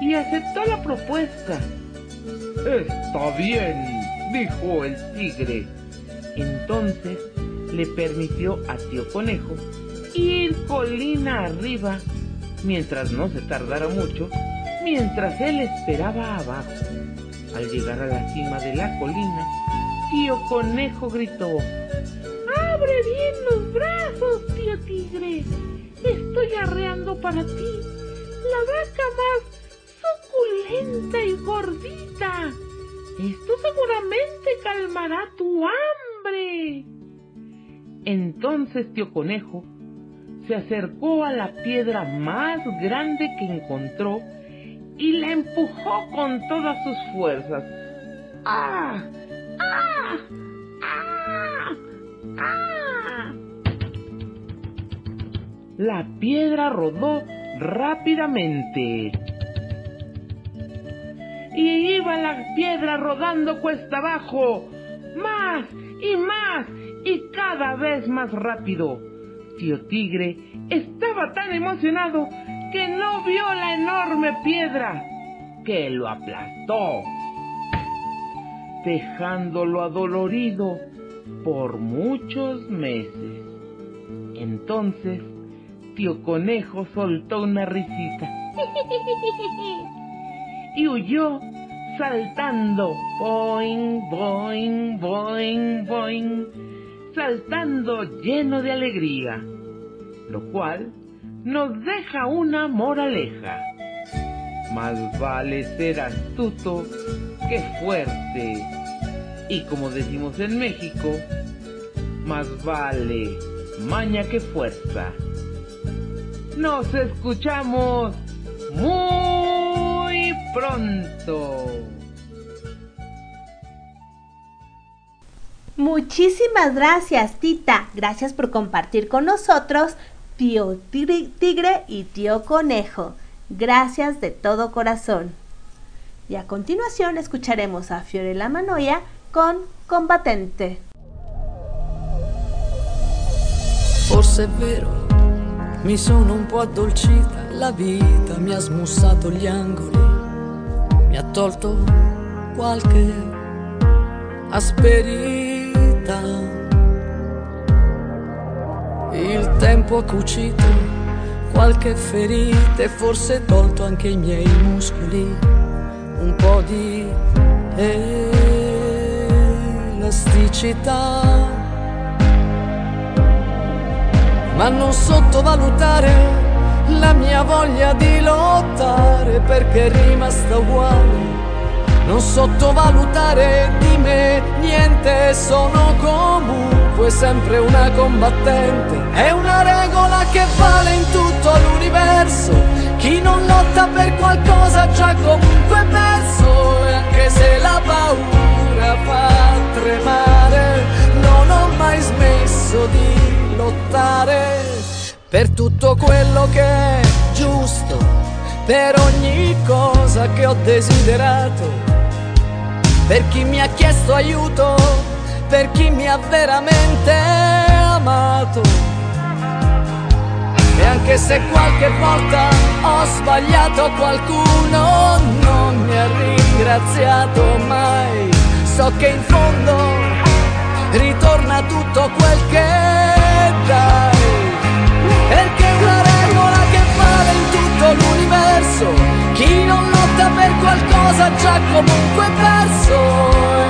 y aceptó la propuesta. Está bien, dijo el tigre. Entonces le permitió a tío conejo ir colina arriba mientras no se tardara mucho, mientras él esperaba abajo. Al llegar a la cima de la colina, tío conejo gritó, ¡Abre bien los brazos, tío tigre! Estoy arreando para ti la vaca más suculenta y gordita esto seguramente calmará tu hambre. Entonces tío conejo se acercó a la piedra más grande que encontró y la empujó con todas sus fuerzas. ¡Ah! ¡Ah! ¡Ah! ¡Ah! La piedra rodó rápidamente y iba la piedra rodando cuesta abajo, más y más y cada vez más rápido. Tío Tigre estaba tan emocionado que no vio la enorme piedra que lo aplastó, dejándolo adolorido por muchos meses. Entonces, tío Conejo soltó una risita. y huyó saltando, boing, boing, boing, boing, saltando lleno de alegría, lo cual nos deja una moraleja. Más vale ser astuto que fuerte. Y como decimos en México, más vale maña que fuerza. Nos escuchamos muy pronto. Muchísimas gracias, Tita. Gracias por compartir con nosotros tío tigre y tío conejo. Gracias de todo corazón. Y a continuación escucharemos a Fiorella Manoia con Combatente. Forse è vero, mi sono un po' addolcita, la vita mi ha smussato gli angoli, mi ha tolto qualche asperità. Il tempo ha cucito qualche ferita e forse tolto anche i miei muscoli, un po' di elasticità. Ma non sottovalutare la mia voglia di lottare perché è rimasta uguale. Non sottovalutare di me niente, sono comunque sempre una combattente. È una regola che vale in tutto l'universo. Chi non lotta per qualcosa già comunque perso. E anche se la paura fa tremare, non ho mai smesso di lottare per tutto quello che è giusto, per ogni cosa che ho desiderato per chi mi ha chiesto aiuto, per chi mi ha veramente amato. E anche se qualche volta ho sbagliato qualcuno, non mi ha ringraziato mai. So che in fondo ritorna tutto quel che dai. Perché una regola che vale in tutto l'universo. Chi non lotta per qualcosa già comunque perso.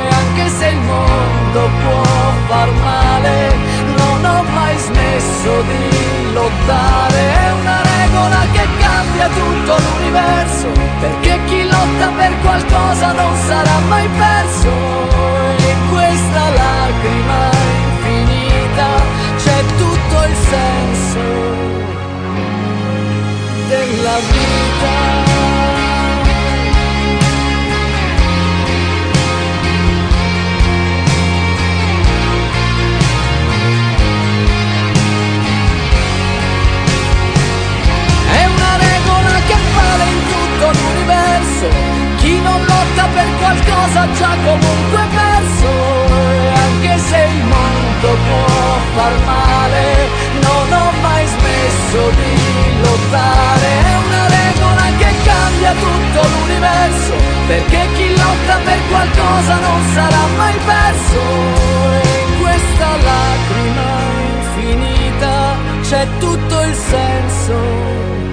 E anche se il mondo può far male, non ho mai smesso di lottare. È una regola che cambia tutto l'universo. Perché chi lotta per qualcosa non sarà mai perso. E in questa lacrima infinita c'è tutto il senso della vita. Tutto l'universo. Chi non lotta per qualcosa già comunque perso. E anche se il mondo può far male, non ho mai smesso di lottare. È una regola che cambia tutto l'universo. Perché chi lotta per qualcosa non sarà mai perso. E in questa lacrima infinita c'è tutto il senso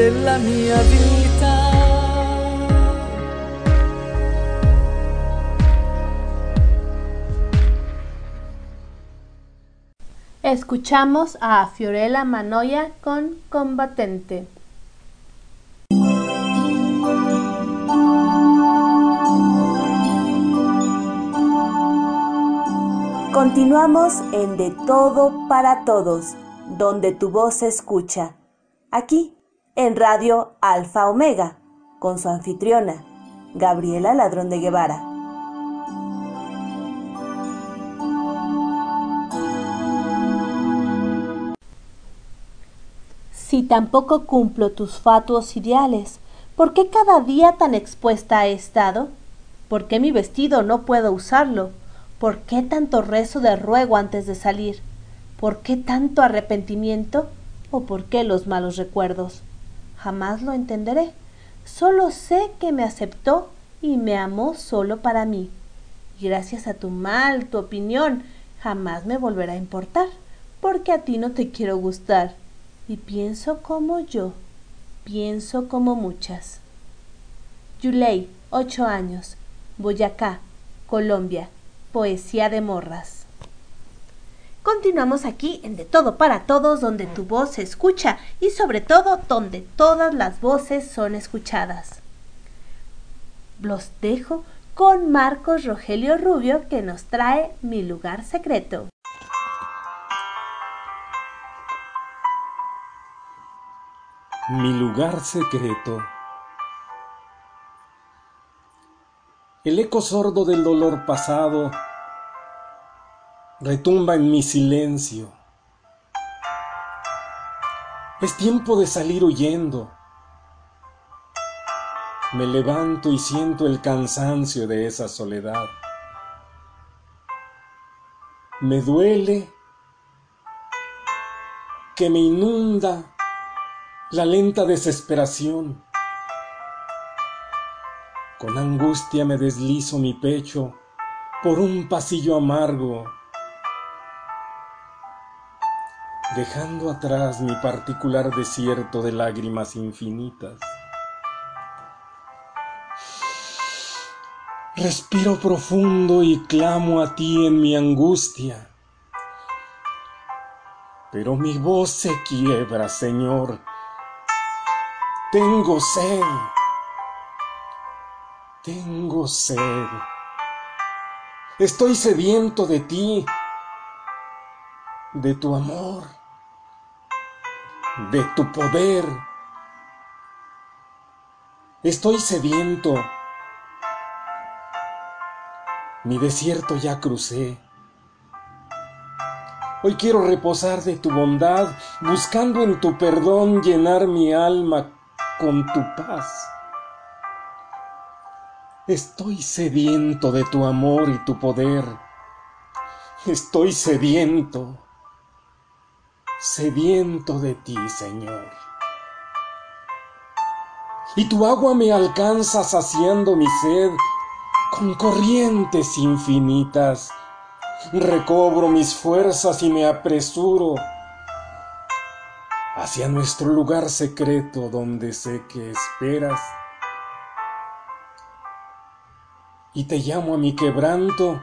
della mia vita. Escuchamos a Fiorella Manoia con Combatente. Continuamos en De Todo para Todos, donde tu voz se escucha. Aquí, en Radio Alfa Omega, con su anfitriona, Gabriela Ladrón de Guevara. Si tampoco cumplo tus fatuos ideales, ¿por qué cada día tan expuesta he estado? ¿Por qué mi vestido no puedo usarlo? ¿Por qué tanto rezo de ruego antes de salir? ¿Por qué tanto arrepentimiento? ¿O por qué los malos recuerdos? Jamás lo entenderé. Solo sé que me aceptó y me amó solo para mí. Gracias a tu mal, tu opinión, jamás me volverá a importar, porque a ti no te quiero gustar. Y pienso como yo, pienso como muchas. Yulei, ocho años, Boyacá, Colombia, Poesía de Morras. Continuamos aquí en De Todo para Todos, donde tu voz se escucha y sobre todo donde todas las voces son escuchadas. Los dejo con Marcos Rogelio Rubio que nos trae Mi lugar secreto. Mi lugar secreto. El eco sordo del dolor pasado retumba en mi silencio. Es tiempo de salir huyendo. Me levanto y siento el cansancio de esa soledad. Me duele que me inunda la lenta desesperación. Con angustia me deslizo mi pecho por un pasillo amargo, dejando atrás mi particular desierto de lágrimas infinitas. Respiro profundo y clamo a ti en mi angustia. Pero mi voz se quiebra, Señor. Tengo sed. Tengo sed. Estoy sediento de ti, de tu amor, de tu poder. Estoy sediento. Mi desierto ya crucé. Hoy quiero reposar de tu bondad, buscando en tu perdón llenar mi alma con tu paz. Estoy sediento de tu amor y tu poder. Estoy sediento, sediento de ti, Señor. Y tu agua me alcanza saciando mi sed con corrientes infinitas. Recobro mis fuerzas y me apresuro hacia nuestro lugar secreto donde sé que esperas y te llamo a mi quebranto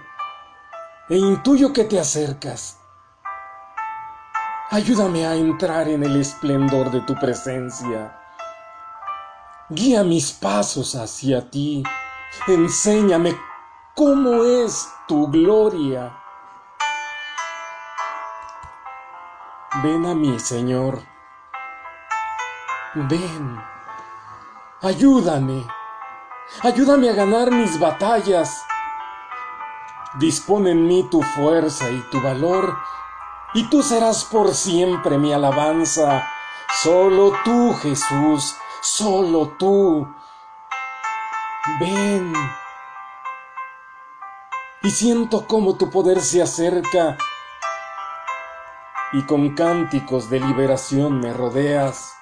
e intuyo que te acercas. Ayúdame a entrar en el esplendor de tu presencia. Guía mis pasos hacia ti. Enséñame cómo es tu gloria. Ven a mí, Señor. Ven. Ayúdame. Ayúdame a ganar mis batallas. Dispone en mí tu fuerza y tu valor, y tú serás por siempre mi alabanza. Solo tú, Jesús, solo tú. Ven. Y siento cómo tu poder se acerca, y con cánticos de liberación me rodeas.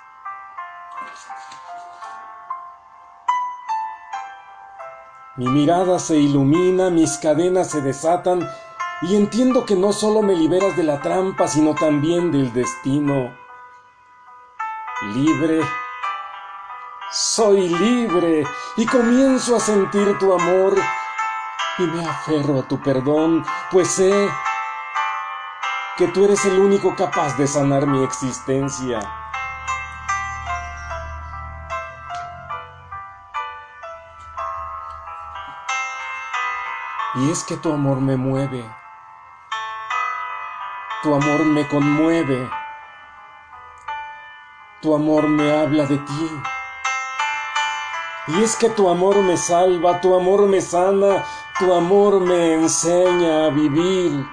Mi mirada se ilumina, mis cadenas se desatan y entiendo que no solo me liberas de la trampa, sino también del destino. Libre, soy libre y comienzo a sentir tu amor y me aferro a tu perdón, pues sé que tú eres el único capaz de sanar mi existencia. Y es que tu amor me mueve. Tu amor me conmueve. Tu amor me habla de ti. Y es que tu amor me salva, tu amor me sana, tu amor me enseña a vivir.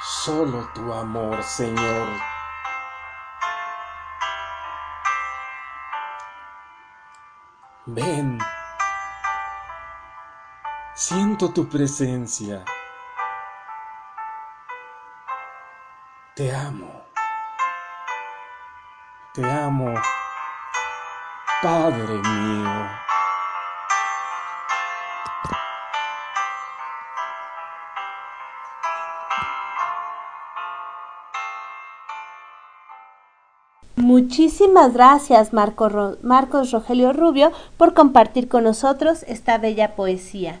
Solo tu amor, Señor. Ven. Siento tu presencia. Te amo. Te amo, Padre mío. Muchísimas gracias Marcos Rogelio Rubio por compartir con nosotros esta bella poesía.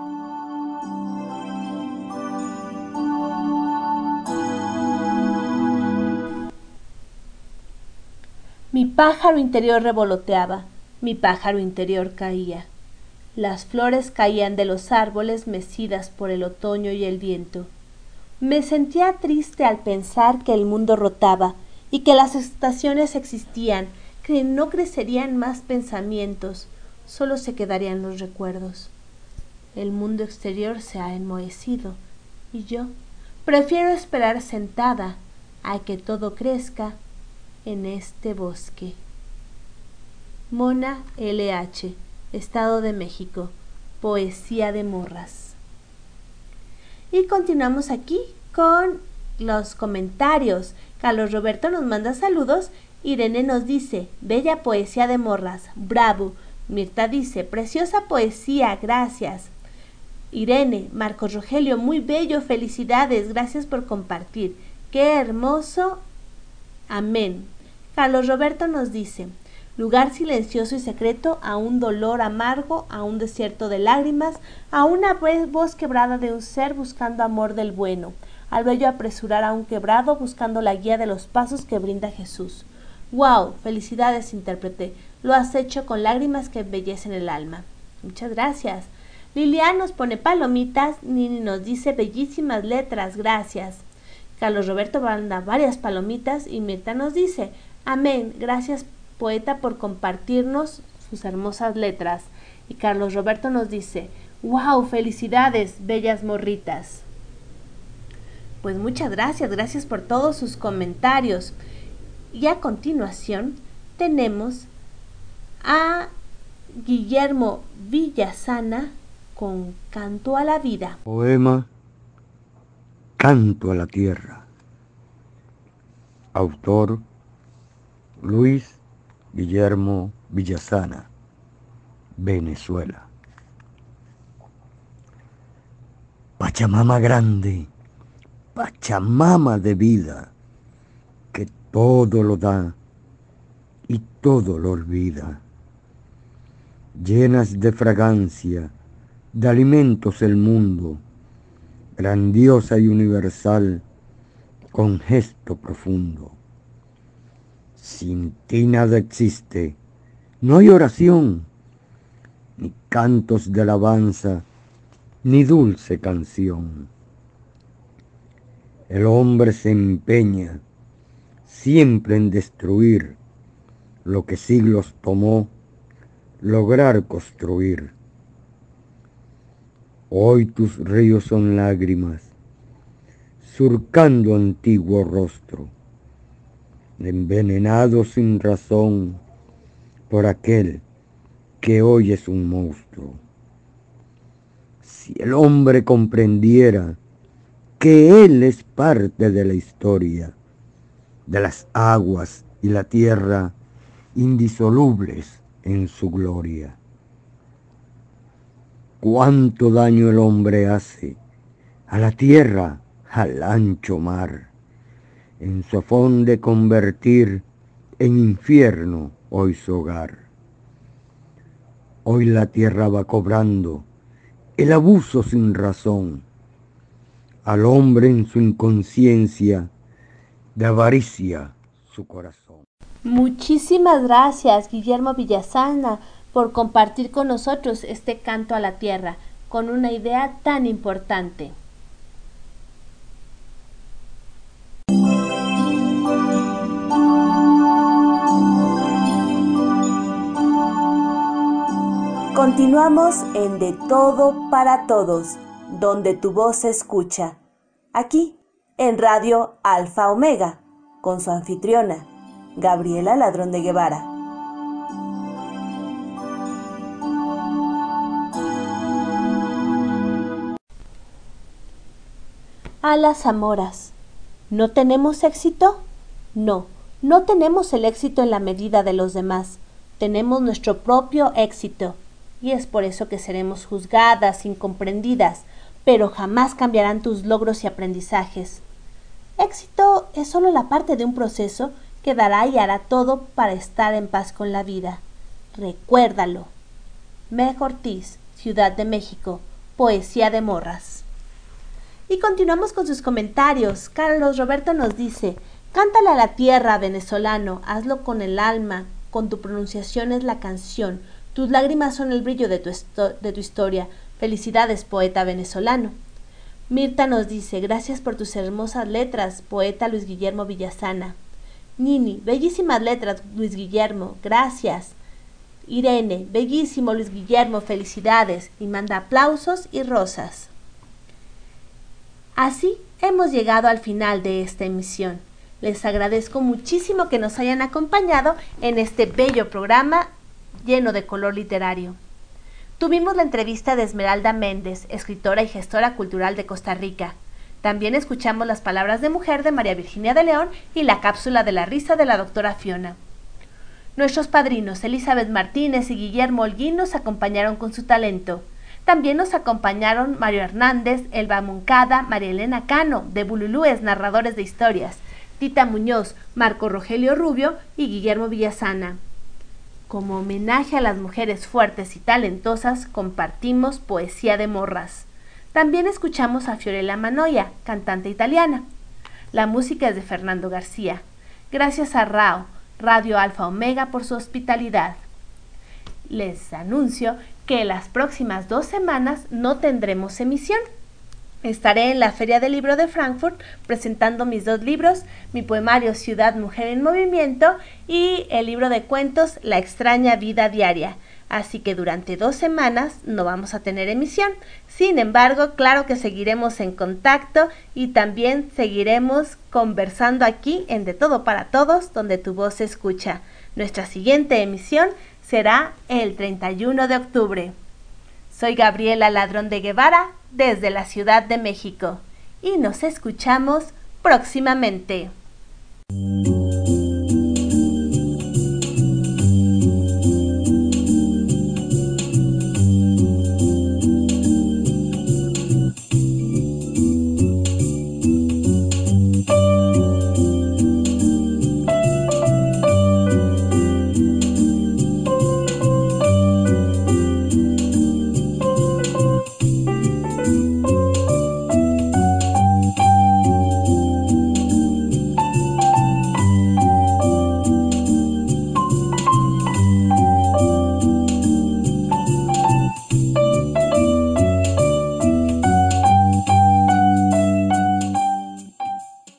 Mi pájaro interior revoloteaba, mi pájaro interior caía. Las flores caían de los árboles mecidas por el otoño y el viento. Me sentía triste al pensar que el mundo rotaba y que las estaciones existían, que no crecerían más pensamientos, solo se quedarían los recuerdos. El mundo exterior se ha enmohecido y yo prefiero esperar sentada a que todo crezca en este bosque. Mona LH, Estado de México, Poesía de Morras. Y continuamos aquí con los comentarios. Carlos Roberto nos manda saludos. Irene nos dice, bella poesía de morras, bravo. Mirta dice, preciosa poesía, gracias. Irene, Marcos Rogelio, muy bello, felicidades, gracias por compartir. Qué hermoso. Amén. Carlos Roberto nos dice, lugar silencioso y secreto, a un dolor amargo, a un desierto de lágrimas, a una voz quebrada de un ser buscando amor del bueno, al bello apresurar a un quebrado buscando la guía de los pasos que brinda Jesús. ¡Wow! Felicidades, intérprete. Lo has hecho con lágrimas que embellecen el alma. Muchas gracias. Lilian nos pone palomitas, Nini nos dice bellísimas letras, gracias. Carlos Roberto manda varias palomitas y Mirta nos dice, amén, gracias poeta por compartirnos sus hermosas letras. Y Carlos Roberto nos dice, wow, felicidades, bellas morritas. Pues muchas gracias, gracias por todos sus comentarios. Y a continuación tenemos a Guillermo Villasana con Canto a la Vida. Poema Canto a la Tierra. Autor Luis Guillermo Villasana, Venezuela. Pachamama grande, Pachamama de vida, que todo lo da y todo lo olvida. Llenas de fragancia, de alimentos el mundo, grandiosa y universal, con gesto profundo. Sin ti nada existe, no hay oración, ni cantos de alabanza, ni dulce canción. El hombre se empeña siempre en destruir lo que siglos tomó lograr construir Hoy tus ríos son lágrimas, surcando antiguo rostro, envenenado sin razón por aquel que hoy es un monstruo. Si el hombre comprendiera que él es parte de la historia, de las aguas y la tierra indisolubles en su gloria cuánto daño el hombre hace a la tierra, al ancho mar, en su afón de convertir en infierno hoy su hogar. Hoy la tierra va cobrando el abuso sin razón al hombre en su inconsciencia de avaricia su corazón. Muchísimas gracias, Guillermo Villasana por compartir con nosotros este canto a la tierra con una idea tan importante. Continuamos en De Todo para Todos, donde tu voz se escucha. Aquí, en Radio Alfa Omega, con su anfitriona, Gabriela Ladrón de Guevara. A las Zamoras. ¿No tenemos éxito? No, no tenemos el éxito en la medida de los demás. Tenemos nuestro propio éxito. Y es por eso que seremos juzgadas, incomprendidas, pero jamás cambiarán tus logros y aprendizajes. Éxito es solo la parte de un proceso que dará y hará todo para estar en paz con la vida. Recuérdalo. Meg Ortiz, Ciudad de México, Poesía de Morras. Y continuamos con sus comentarios. Carlos Roberto nos dice, cántale a la tierra, venezolano, hazlo con el alma, con tu pronunciación es la canción, tus lágrimas son el brillo de tu, de tu historia. Felicidades, poeta venezolano. Mirta nos dice, gracias por tus hermosas letras, poeta Luis Guillermo Villasana. Nini, bellísimas letras, Luis Guillermo, gracias. Irene, bellísimo Luis Guillermo, felicidades, y manda aplausos y rosas. Así hemos llegado al final de esta emisión. Les agradezco muchísimo que nos hayan acompañado en este bello programa lleno de color literario. Tuvimos la entrevista de Esmeralda Méndez, escritora y gestora cultural de Costa Rica. También escuchamos las palabras de mujer de María Virginia de León y la cápsula de la risa de la doctora Fiona. Nuestros padrinos Elizabeth Martínez y Guillermo Holguín nos acompañaron con su talento. También nos acompañaron Mario Hernández, Elba Moncada, María Elena Cano, de Bululúes, narradores de historias, Tita Muñoz, Marco Rogelio Rubio y Guillermo Villasana. Como homenaje a las mujeres fuertes y talentosas, compartimos Poesía de Morras. También escuchamos a Fiorella Manoia, cantante italiana. La música es de Fernando García. Gracias a Rao, Radio Alfa Omega, por su hospitalidad. Les anuncio que las próximas dos semanas no tendremos emisión. Estaré en la Feria del Libro de Frankfurt presentando mis dos libros, mi poemario Ciudad Mujer en Movimiento y el libro de cuentos La extraña vida diaria. Así que durante dos semanas no vamos a tener emisión. Sin embargo, claro que seguiremos en contacto y también seguiremos conversando aquí en De Todo para Todos, donde tu voz se escucha. Nuestra siguiente emisión será el 31 de octubre. Soy Gabriela Ladrón de Guevara desde la Ciudad de México y nos escuchamos próximamente.